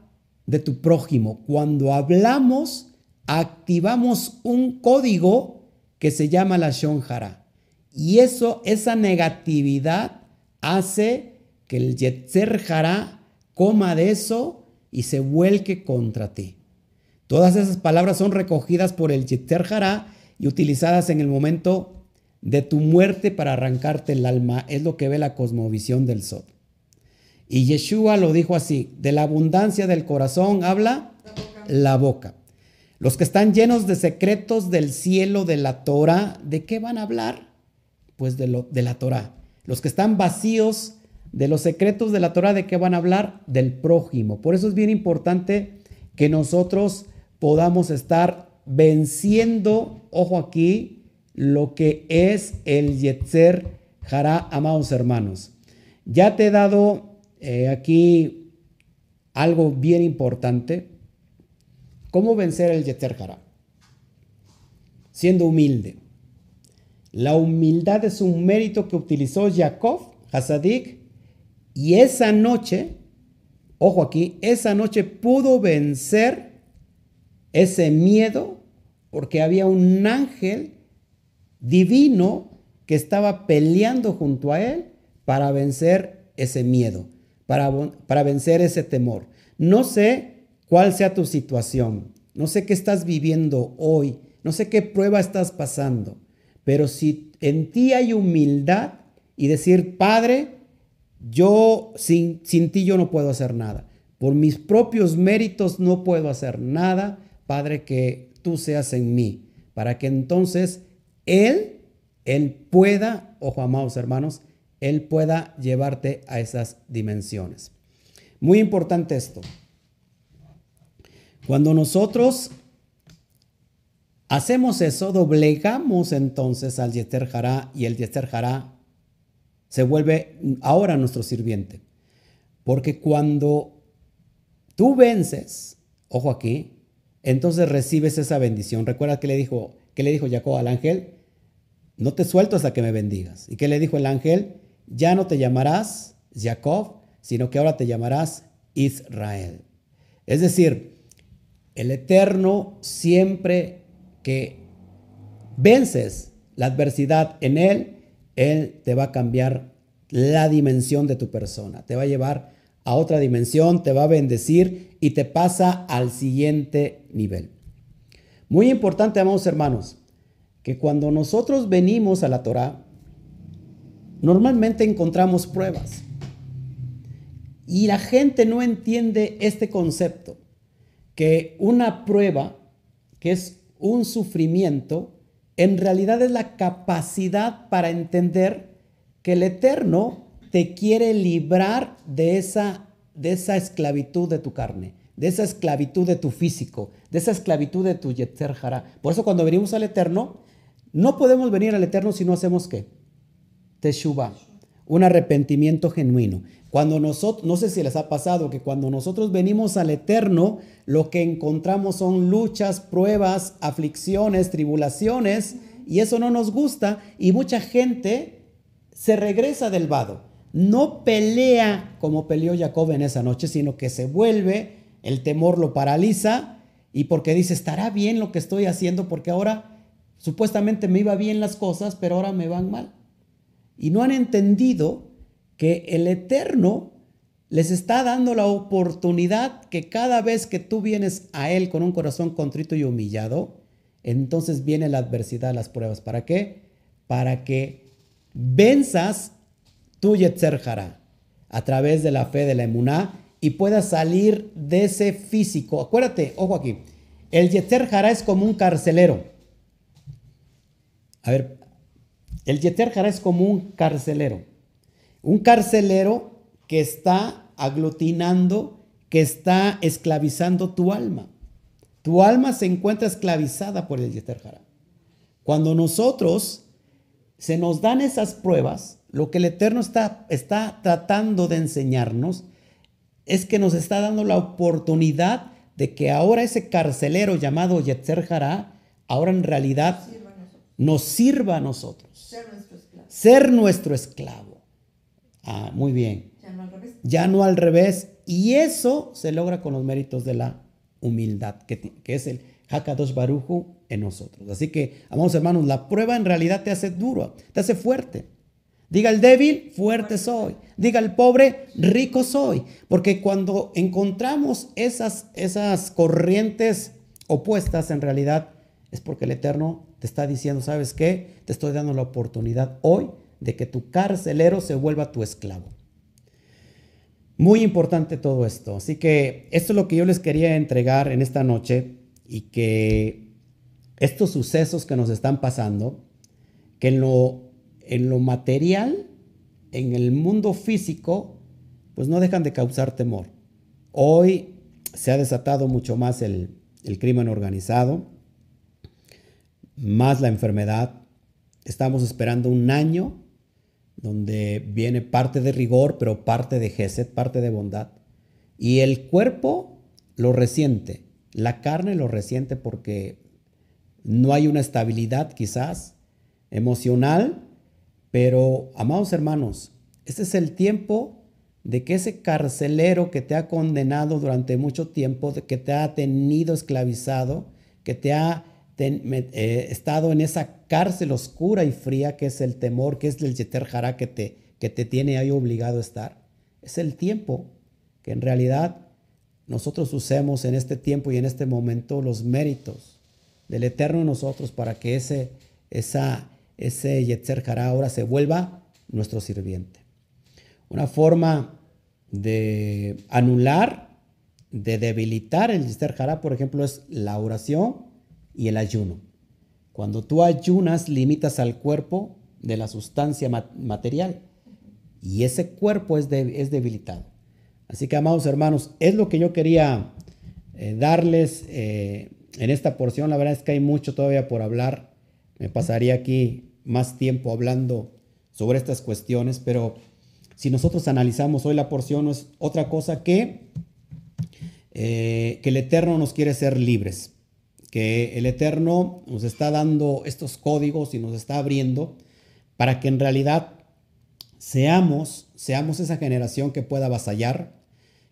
de tu prójimo. Cuando hablamos, activamos un código que se llama la Shonjara. Y eso, esa negatividad hace que el Yetzer Jara coma de eso y se vuelque contra ti. Todas esas palabras son recogidas por el Yetzer Jara y utilizadas en el momento de tu muerte para arrancarte el alma. Es lo que ve la cosmovisión del Sot. Y Yeshua lo dijo así, de la abundancia del corazón habla la boca. Los que están llenos de secretos del cielo, de la Torah, ¿de qué van a hablar? Pues de, la Torah. Los que están vacíos de los secretos de la Torah, ¿de qué van a hablar? Del prójimo. Por eso es bien importante que nosotros podamos estar venciendo, ojo aquí, lo que es el Yetzer Jara, amados hermanos. Ya te he dado eh, aquí algo bien importante. ¿Cómo vencer el Yeter Siendo humilde. La humildad es un mérito que utilizó Jacob, Hasadik, y esa noche, ojo aquí, esa noche pudo vencer ese miedo porque había un ángel divino que estaba peleando junto a él para vencer ese miedo, para, para vencer ese temor. No sé cuál sea tu situación, no sé qué estás viviendo hoy, no sé qué prueba estás pasando, pero si en ti hay humildad y decir, Padre, yo sin, sin ti yo no puedo hacer nada. Por mis propios méritos no puedo hacer nada. Padre, que tú seas en mí, para que entonces Él, Él pueda, ojo amados hermanos, Él pueda llevarte a esas dimensiones. Muy importante esto. Cuando nosotros hacemos eso, doblegamos entonces al Yeter Hará y el Yeter Hará se vuelve ahora nuestro sirviente. Porque cuando tú vences, ojo aquí, entonces recibes esa bendición. Recuerda que le dijo, que le dijo Jacob al ángel, no te suelto hasta que me bendigas. ¿Y qué le dijo el ángel? Ya no te llamarás Jacob, sino que ahora te llamarás Israel. Es decir, el Eterno siempre que vences la adversidad en Él, él te va a cambiar la dimensión de tu persona, te va a llevar a otra dimensión, te va a bendecir y te pasa al siguiente nivel. Muy importante, amados hermanos, que cuando nosotros venimos a la Torah, normalmente encontramos pruebas. Y la gente no entiende este concepto, que una prueba, que es un sufrimiento, en realidad es la capacidad para entender que el Eterno te quiere librar de esa, de esa esclavitud de tu carne, de esa esclavitud de tu físico, de esa esclavitud de tu Yetzer Jara. Por eso cuando venimos al Eterno, no podemos venir al Eterno si no hacemos qué? Teshuvah, un arrepentimiento genuino. Cuando nosotros, no sé si les ha pasado que cuando nosotros venimos al Eterno, lo que encontramos son luchas, pruebas, aflicciones, tribulaciones, y eso no nos gusta, y mucha gente se regresa del vado. No pelea como peleó Jacob en esa noche, sino que se vuelve, el temor lo paraliza, y porque dice, estará bien lo que estoy haciendo, porque ahora supuestamente me iba bien las cosas, pero ahora me van mal. Y no han entendido que el Eterno les está dando la oportunidad que cada vez que tú vienes a Él con un corazón contrito y humillado, entonces viene la adversidad, las pruebas. ¿Para qué? Para que venzas tu Yetzer a través de la fe de la emuná y puedas salir de ese físico. Acuérdate, ojo aquí, el Yetzer es como un carcelero. A ver, el Yeter es como un carcelero. Un carcelero que está aglutinando, que está esclavizando tu alma. Tu alma se encuentra esclavizada por el Yeter Cuando nosotros se nos dan esas pruebas, lo que el Eterno está, está tratando de enseñarnos es que nos está dando la oportunidad de que ahora ese carcelero llamado Yetzer ahora en realidad nos sirva a nosotros. Ser nuestro esclavo. Ser nuestro esclavo. Ah, muy bien. Ya no al revés. Ya no al revés. Y eso se logra con los méritos de la humildad, que, es el Hakadosh Baruju en nosotros. Así que, amados hermanos, la prueba en realidad te hace duro, te hace fuerte. Diga el débil, fuerte soy. Diga el pobre, rico soy. Porque cuando encontramos esas, esas corrientes opuestas, en realidad es porque el Eterno te está diciendo, ¿sabes qué? Te estoy dando la oportunidad hoy de que tu carcelero se vuelva tu esclavo. Muy importante todo esto. Así que esto es lo que yo les quería entregar en esta noche y que estos sucesos que nos están pasando, que en lo, en lo material, en el mundo físico, pues no dejan de causar temor. Hoy se ha desatado mucho más el, el crimen organizado, más la enfermedad. Estamos esperando un año donde viene parte de rigor, pero parte de Geset, parte de bondad. Y el cuerpo lo resiente, la carne lo resiente porque no hay una estabilidad quizás emocional, pero amados hermanos, Este es el tiempo de que ese carcelero que te ha condenado durante mucho tiempo, que te ha tenido esclavizado, que te ha eh, estado en esa cárcel oscura y fría que es el temor, que es el Yeter Jara que te, que te tiene ahí obligado a estar. Es el tiempo que en realidad nosotros usemos en este tiempo y en este momento los méritos del Eterno en nosotros para que ese, esa, ese Yetzer Jara ahora se vuelva nuestro sirviente. Una forma de anular, de debilitar el Yetzer Jara, por ejemplo, es la oración y el ayuno. Cuando tú ayunas, limitas al cuerpo de la sustancia material y ese cuerpo es, es debilitado. Así que, amados hermanos, es lo que yo quería eh, darles eh, en esta porción. La verdad es que hay mucho todavía por hablar. Me pasaría aquí más tiempo hablando sobre estas cuestiones, pero si nosotros analizamos hoy la porción, no es otra cosa que eh, que el Eterno nos quiere ser libres que el Eterno nos está dando estos códigos y nos está abriendo para que en realidad seamos, seamos esa generación que pueda avasallar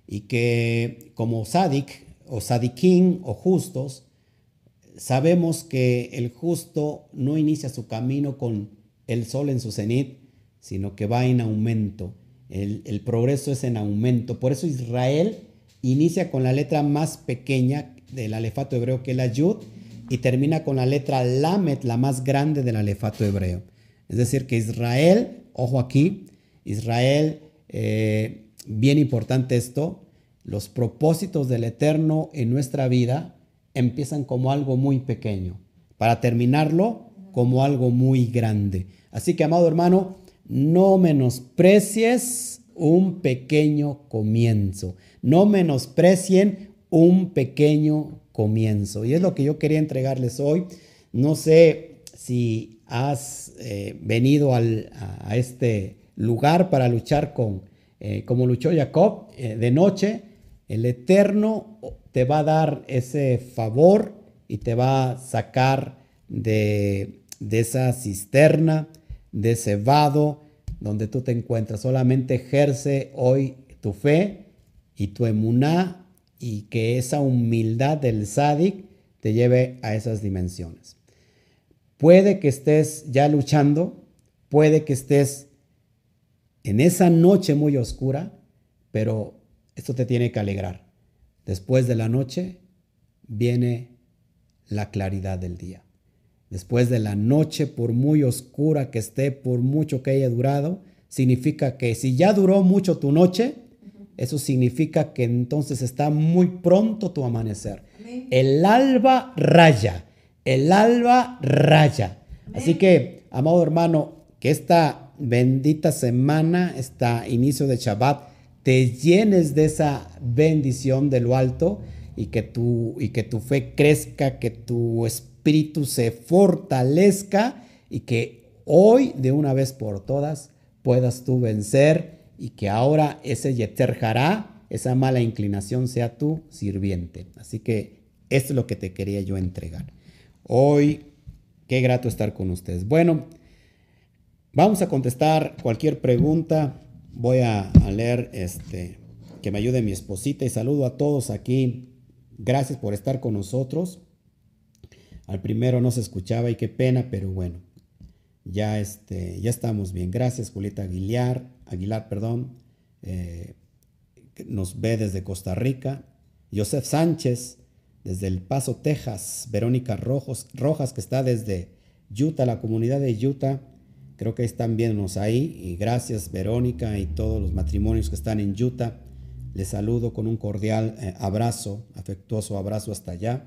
y que como Sadik o Sadikin o justos, sabemos que el justo no inicia su camino con el sol en su cenit, sino que va en aumento. El, el progreso es en aumento. Por eso Israel inicia con la letra más pequeña del alefato hebreo que es la yud y termina con la letra lamet, la más grande del alefato hebreo. Es decir, que Israel, ojo aquí, Israel, eh, bien importante esto, los propósitos del Eterno en nuestra vida empiezan como algo muy pequeño, para terminarlo como algo muy grande. Así que, amado hermano, no menosprecies un pequeño comienzo. No menosprecien un pequeño comienzo. Y es lo que yo quería entregarles hoy. No sé si has eh, venido a, este lugar para luchar con, eh, como luchó Jacob eh, de noche. El Eterno te va a dar ese favor y te va a sacar de, de esa cisterna, de ese vado donde tú te encuentras. Solamente ejerce hoy tu fe y tu emuná y que esa humildad del sádic te lleve a esas dimensiones. Puede que estés ya luchando, puede que estés en esa noche muy oscura, pero esto te tiene que alegrar. Después de la noche viene la claridad del día. Después de la noche, por muy oscura que esté, por mucho que haya durado, significa que si ya duró mucho tu noche, eso significa que entonces está muy pronto tu amanecer. El alba raya, el alba raya. Así que, amado hermano, que esta bendita semana, este inicio de Shabbat, te llenes de esa bendición de lo alto y que tu, y que tu fe crezca, que tu espíritu se fortalezca y que hoy, de una vez por todas, puedas tú vencer y que ahora ese Yeter esa mala inclinación, sea tu sirviente. Así que esto es lo que te quería yo entregar. Hoy, qué grato estar con ustedes. Bueno, vamos a contestar cualquier pregunta. Voy a, leer este, que me ayude mi esposita y saludo a todos aquí. Gracias por estar con nosotros. Al primero no se escuchaba y qué pena, pero bueno, ya, este, ya estamos bien. Gracias, Julieta Aguilar. Aguilar, perdón, eh, nos ve desde Costa Rica. Joseph Sánchez, desde El Paso, Texas. Verónica Rojas, que está desde Utah, la comunidad de Utah. Creo que están viéndonos ahí. Y gracias, Verónica, y todos los matrimonios que están en Utah. Les saludo con un cordial eh, abrazo, afectuoso abrazo hasta allá.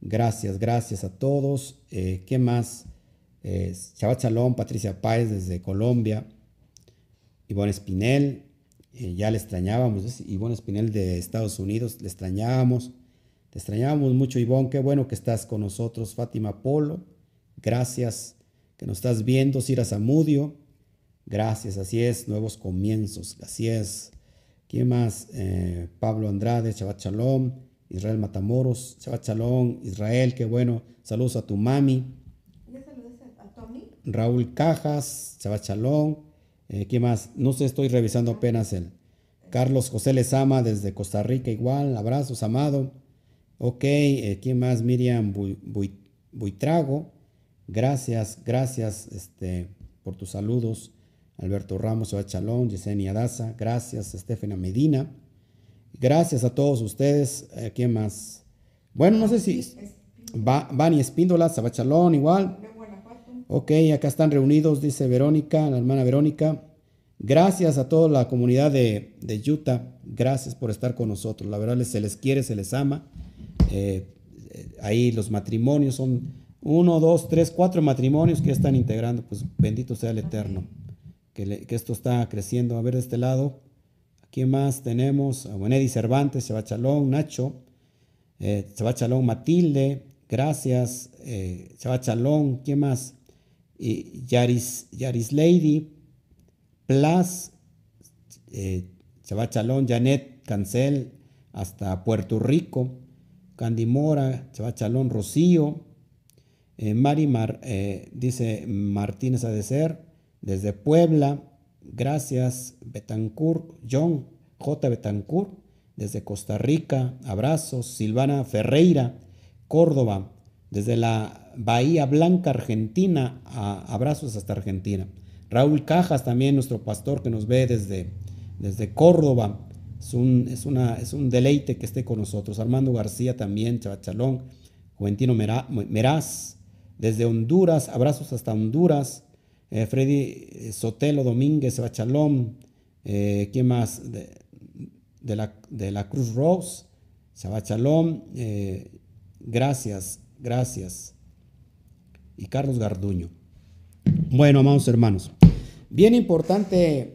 Gracias, gracias a todos. Eh, ¿Qué más? Eh, Patricia Páez desde Colombia. Ivonne Espinel, eh, ya le extrañábamos, Ivonne Espinel de Estados Unidos, le extrañábamos, te extrañábamos mucho Ivonne, qué bueno que estás con nosotros, Fátima Polo, gracias que nos estás viendo, Cira Zamudio, gracias, así es, nuevos comienzos, así es. ¿Quién más? Eh, Pablo Andrade, Shabbat Shalom, Israel Matamoros, Shabbat Shalom, Israel, qué bueno, saludos a tu mami. ¿Ya saludas a? Raúl Cajas, Shabbat Shalom. Eh, ¿Quién más? No sé, estoy revisando apenas el. Carlos José Lezama desde Costa Rica, igual. Abrazos, amado. Ok, eh, ¿quién más? Miriam Buitrago. Gracias, gracias este, por tus saludos. Alberto Ramos, Shabbat Chalón, Yesenia Daza. Gracias, Estefania Medina. Gracias a todos ustedes. Eh, ¿Quién más? Bueno, no sé si. Va, Vani Espíndola, Sabachalón, igual. Ok, acá están reunidos, dice Verónica, la hermana Verónica. Gracias a toda la comunidad de, de Utah. Gracias por estar con nosotros. La verdad, se les quiere, se les ama. Eh, eh, ahí los matrimonios son uno, dos, tres, cuatro matrimonios que están integrando. Pues bendito sea el Eterno. Que, que esto está creciendo. A ver, de este lado. ¿Quién más tenemos? A Eddie Cervantes, Chalón, Nacho, eh, Chalón, Matilde, gracias, eh, Chalón, ¿quién más? Y Yaris, Yaris Lady, Plas, eh, Chalón, Janet Cancel, hasta Puerto Rico, Candy Mora, Chalón, Rocío, eh, Mari Mar, eh, dice Martínez Adecer, desde Puebla, Gracias, Betancourt, John J. Betancourt, desde Costa Rica, abrazos, Silvana Ferreira, Córdoba, desde la Bahía Blanca, Argentina, abrazos hasta Argentina. Raúl Cajas, también nuestro pastor que nos ve desde, desde Córdoba, es un, es, una, es un deleite que esté con nosotros. Armando García también, Chavachalón, Juventino Meraz, desde Honduras, abrazos hasta Honduras. Eh, Freddy eh, Sotelo Domínguez, Bachalón, eh, ¿quién más? De, la, de, la, Cruz Rose, Shabachalón, gracias, gracias. Y Carlos Garduño. Bueno, amados hermanos, bien importante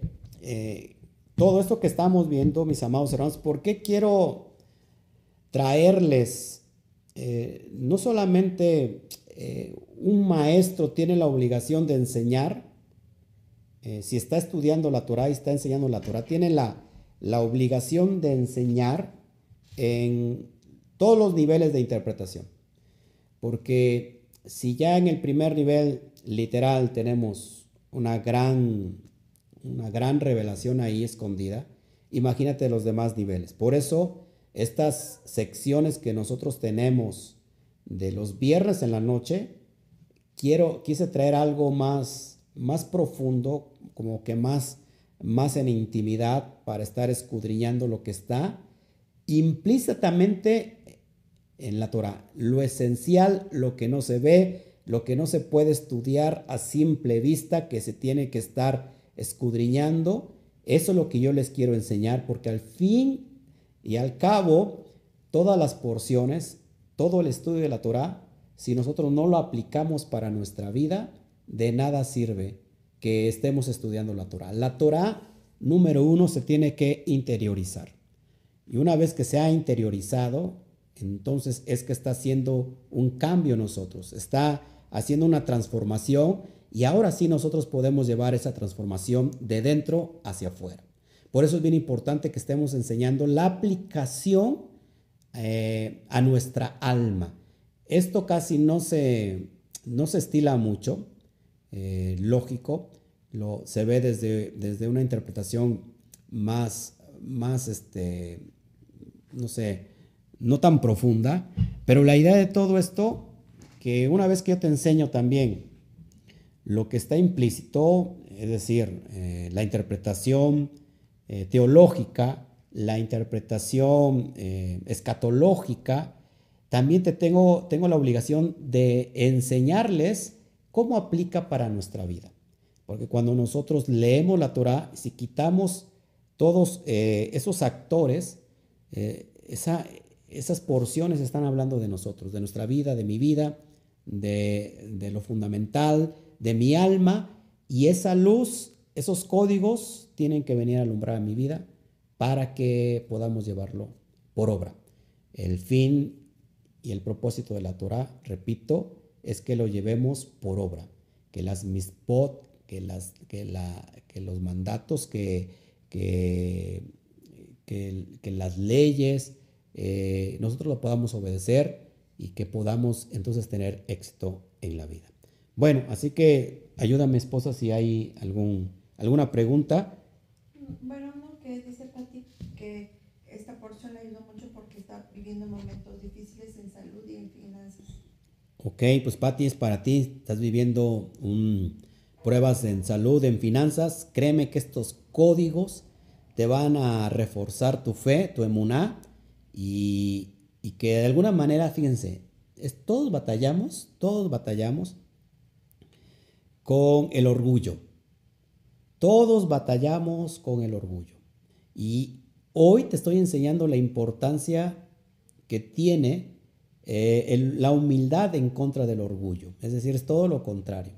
todo esto que estamos viendo, mis amados hermanos, ¿por qué quiero traerles no solamente un maestro tiene la obligación de enseñar, eh, si está estudiando la Torah y está enseñando la Torah, tiene la, la obligación de enseñar en todos los niveles de interpretación. Porque si ya en el primer nivel literal tenemos una gran, una gran revelación ahí escondida, imagínate los demás niveles. Por eso estas secciones que nosotros tenemos de los viernes en la noche, quiero, quise traer algo más, más profundo, como que más, más en intimidad para estar escudriñando lo que está implícitamente en la Torah. Lo esencial, lo que no se ve, lo que no se puede estudiar a simple vista, que se tiene que estar escudriñando. Eso es lo que yo les quiero enseñar, porque al fin y al cabo, todas las porciones, todo el estudio de la Torah si nosotros no lo aplicamos para nuestra vida, de nada sirve que estemos estudiando la Torah. La Torah, número uno, se tiene que interiorizar. Y una vez que se ha interiorizado, entonces es que está haciendo un cambio nosotros, está haciendo una transformación y ahora sí nosotros podemos llevar esa transformación de dentro hacia afuera. Por eso es bien importante que estemos enseñando la aplicación eh, a nuestra alma. Esto casi no se, no se estila mucho, eh, lógico, lo, se ve desde, desde una interpretación más, más este, no sé, no tan profunda, pero la idea de todo esto, que una vez que yo te enseño también lo que está implícito, es decir, eh, la interpretación eh, teológica, la interpretación escatológica, también te tengo, tengo la obligación de enseñarles cómo aplica para nuestra vida. Porque cuando nosotros leemos la Torah, si quitamos todos eh, esos actores, eh, esas porciones están hablando de nosotros, de nuestra vida, de mi vida, de, lo fundamental, de mi alma, y esa luz, esos códigos tienen que venir a alumbrar mi vida para que podamos llevarlo por obra. El fin y el propósito de la Torah, repito, es que lo llevemos por obra, que las mispot, que, las, que, la, que los mandatos, que, que, que, las leyes, eh, nosotros lo podamos obedecer y que podamos entonces tener éxito en la vida. Bueno, así que ayúdame esposa si hay algún, ¿Alguna pregunta? Bueno, no, que dice Pati que esta porción le ayudó mucho porque está viviendo momentos difíciles en salud y en finanzas. Ok, pues Pati es para ti. Estás viviendo un, pruebas en salud, en finanzas. Créeme que estos códigos te van a reforzar tu fe, tu emuná y, que de alguna manera, fíjense, todos batallamos, todos batallamos con el orgullo. Todos batallamos con el orgullo. Y hoy te estoy enseñando la importancia que tiene eh, la humildad en contra del orgullo. Es decir, es todo lo contrario.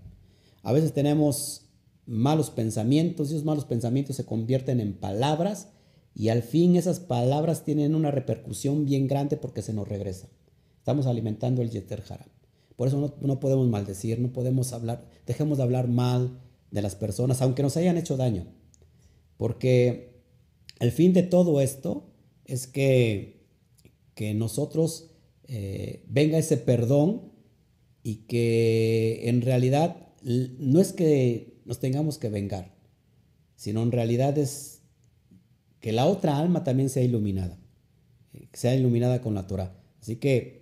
A veces tenemos malos pensamientos y esos malos pensamientos se convierten en palabras y al fin esas palabras tienen una repercusión bien grande porque se nos regresa. Estamos alimentando el Yeter por eso no, podemos maldecir, no podemos hablar, dejemos de hablar mal de las personas, aunque nos hayan hecho daño. Porque el fin de todo esto es que, que nosotros eh, venga ese perdón y que en realidad no es que nos tengamos que vengar, sino en realidad es que la otra alma también sea iluminada, que sea iluminada con la Torah. Así que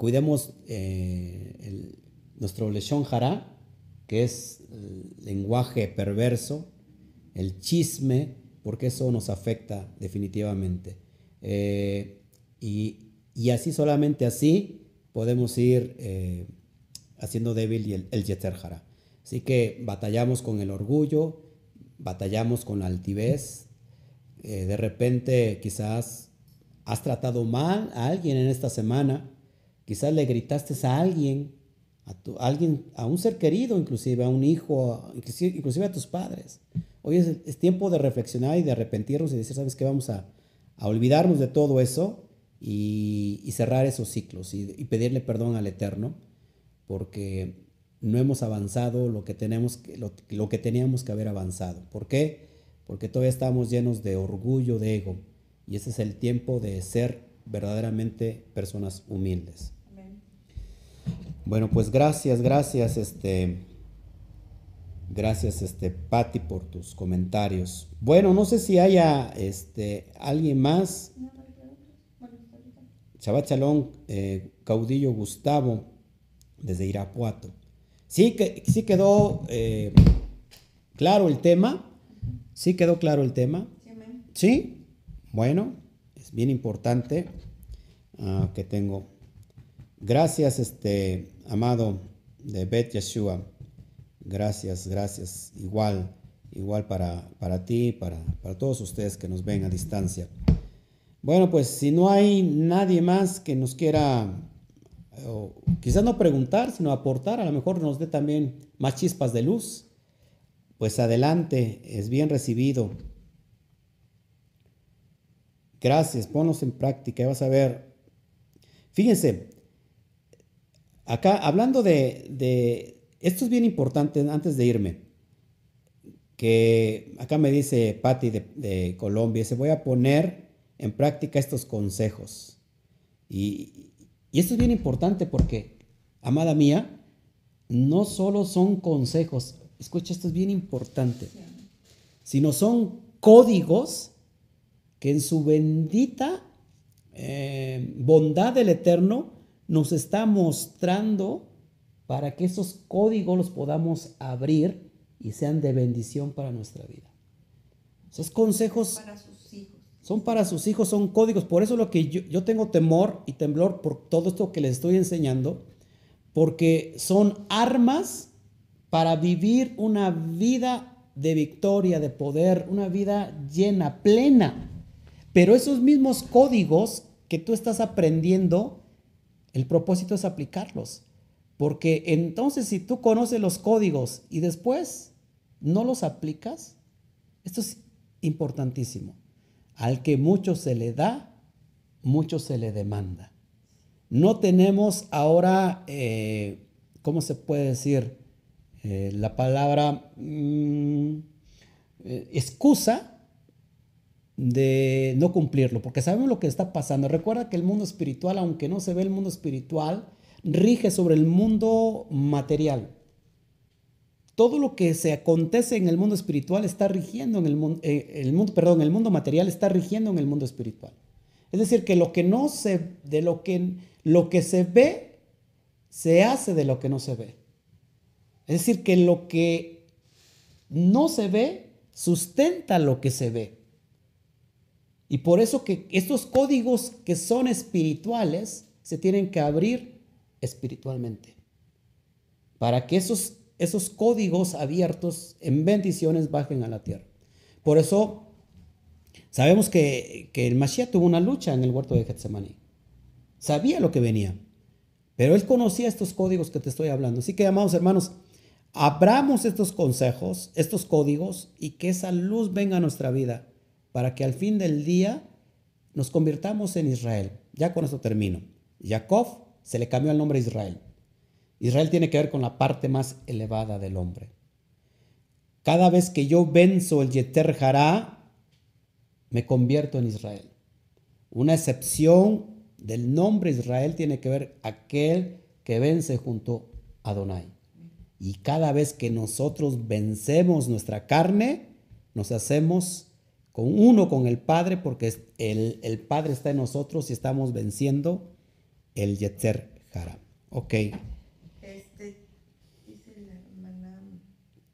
Cuidemos eh, nuestro leshon hará, que es el lenguaje perverso, el chisme, porque eso nos afecta definitivamente. Eh, y, así, solamente así, podemos ir eh, haciendo débil el, el yeter. Así que batallamos con el orgullo, batallamos con la altivez. De repente quizás has tratado mal a alguien en esta semana Quizás le gritaste a alguien, a, alguien, a un ser querido, inclusive a un hijo, inclusive, a tus padres. Hoy es, tiempo de reflexionar y de arrepentirnos y decir, ¿sabes qué? Vamos a, olvidarnos de todo eso y, cerrar esos ciclos y, pedirle perdón al Eterno porque no hemos avanzado lo que, tenemos lo, lo que teníamos que haber avanzado. ¿Por qué? Porque todavía estamos llenos de orgullo, de ego. Y ese es el tiempo de ser verdaderamente personas humildes. Bueno, pues gracias, gracias, este, gracias, este, Patti, por tus comentarios. Bueno, no sé si haya, este, alguien más. Chabat Chalón, eh, caudillo Gustavo, desde Irapuato. Sí, que, sí quedó eh, claro el tema. Sí quedó claro el tema. Sí, bueno, es bien importante ah, que tengo. Gracias, este, amado de Bet Yeshua, gracias, gracias. Igual, igual para, para ti, para, para todos ustedes que nos ven a distancia. Bueno, pues si no hay nadie más que nos quiera, quizás no preguntar, sino aportar, a lo mejor nos dé también más chispas de luz, pues adelante, es bien recibido. Gracias, ponlos en práctica y vas a ver. Fíjense, Acá, hablando de, esto es bien importante antes de irme, que acá me dice Patti de, Colombia, se voy a poner en práctica estos consejos. Y, y esto es bien importante porque, amada mía, no solo son consejos, escucha, esto es bien importante, sino son códigos que en su bendita eh, bondad del Eterno nos está mostrando para que esos códigos los podamos abrir y sean de bendición para nuestra vida. Esos consejos para sus hijos. son para sus hijos, son códigos. Por eso lo que yo, yo tengo temor y temblor por todo esto que les estoy enseñando, porque son armas para vivir una vida de victoria, de poder, una vida llena, plena. Pero esos mismos códigos que tú estás aprendiendo, el propósito es aplicarlos. Porque entonces si tú conoces los códigos y después no los aplicas, esto es importantísimo. Al que mucho se le da, mucho se le demanda. No tenemos ahora, eh, ¿cómo se puede decir? Eh, la palabra mm, eh, excusa de no cumplirlo, porque sabemos lo que está pasando. Recuerda que el mundo espiritual, aunque no se ve el mundo espiritual, rige sobre el mundo material. todo lo que se acontece en el mundo espiritual está rigiendo en el mundo, eh, el mundo, perdón, el mundo material está rigiendo en el mundo espiritual. Es decir, que lo que no se, de lo que, lo que se ve, se hace de lo que no se ve. Es decir, que lo que no se ve sustenta lo que se ve. Y por eso que estos códigos que son espirituales se tienen que abrir espiritualmente. Para que esos, esos códigos abiertos en bendiciones bajen a la tierra. Por eso sabemos que, que el Mashiach tuvo una lucha en el huerto de Getsemaní. Sabía lo que venía. Pero él conocía estos códigos que te estoy hablando. Así que, amados hermanos, abramos estos consejos, estos códigos y que esa luz venga a nuestra vida para que al fin del día nos convirtamos en Israel. Ya con esto termino. Jacob se le cambió el nombre a Israel. Israel tiene que ver con la parte más elevada del hombre. Cada vez que yo venzo el Yeter Hará, me convierto en Israel. Una excepción del nombre Israel tiene que ver aquel que vence junto a Adonai. Y cada vez que nosotros vencemos nuestra carne, nos hacemos con uno con el Padre, porque el, el Padre está en nosotros y estamos venciendo el Yetzer Jara. Ok. Este,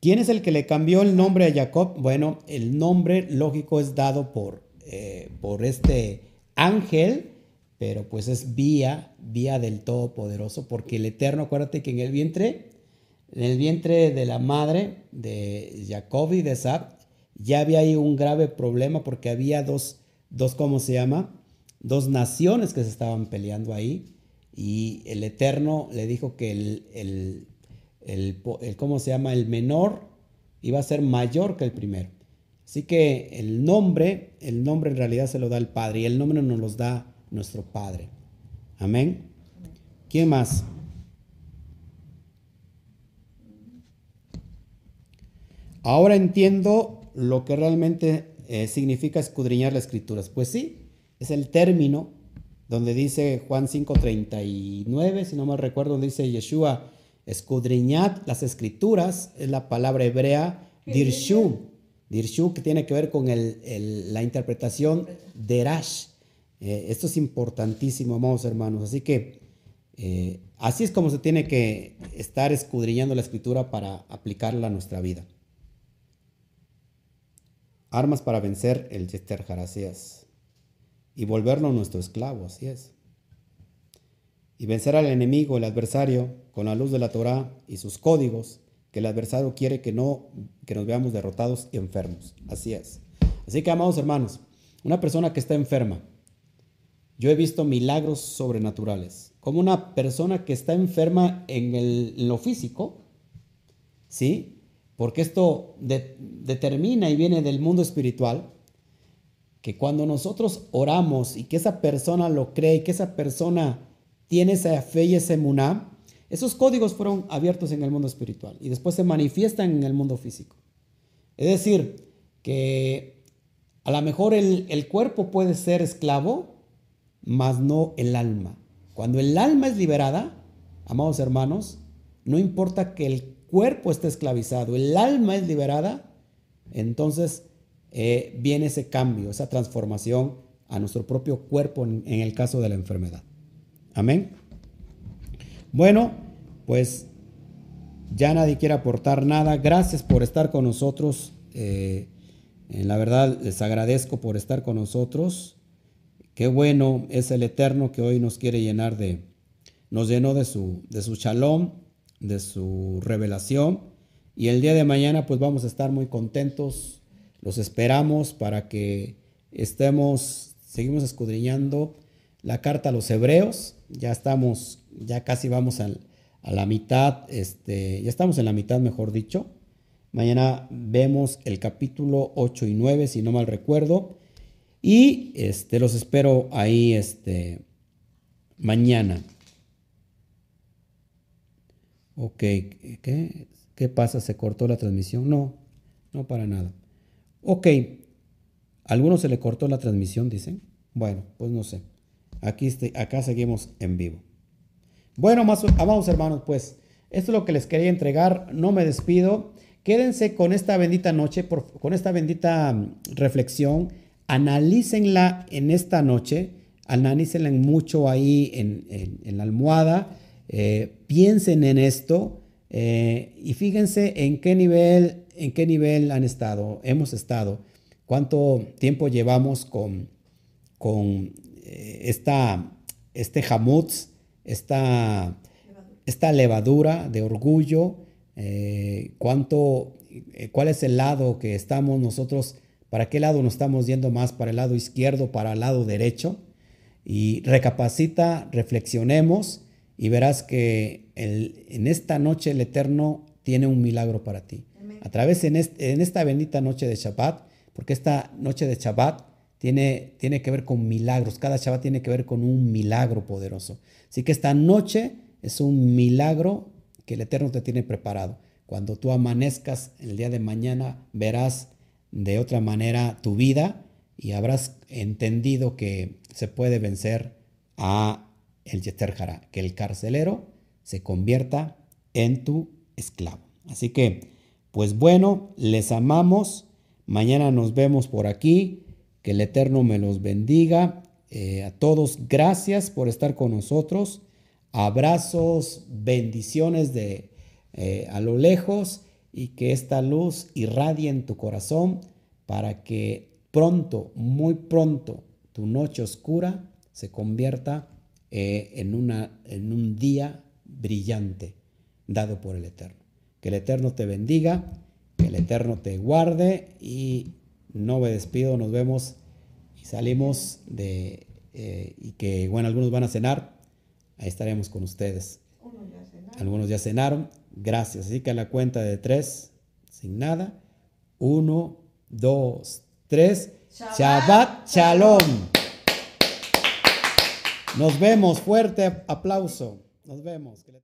¿Quién es el que le cambió el nombre a Jacob? Bueno, el nombre lógico es dado por, eh, por este ángel, pero pues es vía, vía del Todopoderoso, porque el Eterno, acuérdate que en el vientre, en el vientre de la madre de Jacob y de Sab, ya había ahí un grave problema porque había dos, dos, ¿cómo se llama? Dos naciones que se estaban peleando ahí y el Eterno le dijo que el, el, el, ¿cómo se llama? El menor iba a ser mayor que el primero. Así que el nombre, el nombre en realidad se lo da el Padre y el nombre nos lo da nuestro Padre. Amén. ¿Quién más? Ahora entiendo lo que realmente eh, significa escudriñar las escrituras. Pues sí, es el término donde dice Juan 5:39, si no me recuerdo, donde dice Yeshua, escudriñad las escrituras, es la palabra hebrea dirshu, dirshu que tiene que ver con la interpretación de Rash. Eh, esto es importantísimo, amados hermanos. Así que eh, así es como se tiene que estar escudriñando la escritura para aplicarla a nuestra vida. Armas para vencer el Yester Jarasías y volverlo nuestro esclavo, así es. Y vencer al enemigo, el adversario, con la luz de la Torah y sus códigos, que el adversario quiere que no que nos veamos derrotados y enfermos. Así es. Así que, amados hermanos, una persona que está enferma, yo he visto milagros sobrenaturales. Como una persona que está enferma en, en lo físico, ¿sí? Porque esto determina y viene del mundo espiritual, que cuando nosotros oramos y que esa persona lo cree y que esa persona tiene esa fe y ese muná, esos códigos fueron abiertos en el mundo espiritual y después se manifiestan en el mundo físico. Es decir, que a lo mejor el, el cuerpo puede ser esclavo, mas no el alma. Cuando el alma es liberada, amados hermanos, no importa que el cuerpo está esclavizado, el alma es liberada, entonces eh, viene ese cambio, esa transformación a nuestro propio cuerpo en, el caso de la enfermedad. Amén. Bueno, pues ya nadie quiere aportar nada. Gracias por estar con nosotros. Eh, en la verdad les agradezco por estar con nosotros. Qué bueno es el Eterno que hoy nos quiere llenar de, nos llenó de su, de su shalom, de su revelación. Y el día de mañana pues vamos a estar muy contentos. Los esperamos para que estemos, seguimos escudriñando la carta a los hebreos. Ya estamos, ya casi vamos a la mitad, este, ya estamos en la mitad, mejor dicho. Mañana vemos el capítulo 8 y 9, si no mal recuerdo. Y este, los espero ahí este, mañana. Ok, ¿qué? ¿Qué pasa? ¿Se cortó la transmisión? No, no para nada. Ok, ¿a alguno se le cortó la transmisión, dicen? Bueno, pues no sé. Aquí este, acá seguimos en vivo. Bueno, más, amados hermanos, pues esto es lo que les quería entregar. No me despido. quédense con esta bendita noche, con esta bendita mm, reflexión, analícenla en esta noche, analícenla mucho ahí en, la almohada, eh, piensen en esto eh, y fíjense en qué nivel, en qué nivel han estado, hemos estado, cuánto tiempo llevamos con, con eh, esta, este jamutz, esta, esta levadura de orgullo, cuánto, cuál es el lado que estamos nosotros, para qué lado nos estamos yendo más, para el lado izquierdo, para el lado derecho. Y recapacita, reflexionemos y verás que en esta noche el Eterno tiene un milagro para ti. A través en, en, esta bendita noche de Shabbat, porque esta noche de Shabbat tiene, tiene que ver con milagros, cada Shabbat tiene que ver con un milagro poderoso. Así que esta noche es un milagro que el Eterno te tiene preparado. Cuando tú amanezcas el día de mañana, verás de otra manera tu vida y habrás entendido que se puede vencer a el Yeter que el carcelero se convierta en tu esclavo. Así que, pues bueno, les amamos. Mañana nos vemos por aquí. Que el Eterno me los bendiga. Eh, a todos, gracias por estar con nosotros. Abrazos, bendiciones de eh, a lo lejos y que esta luz irradie en tu corazón para que pronto, muy pronto, tu noche oscura se convierta eh, en, una, en un día brillante dado por el Eterno. Que el Eterno te bendiga, que el Eterno te guarde y no me despido, nos vemos y salimos de, eh, y que, bueno, algunos van a cenar, Ahí estaremos con ustedes. Algunos ya cenaron. Gracias. Así que a la cuenta de tres, sin nada. Uno, dos, tres. Shabbat, Shalom. Nos vemos. Fuerte aplauso. Nos vemos.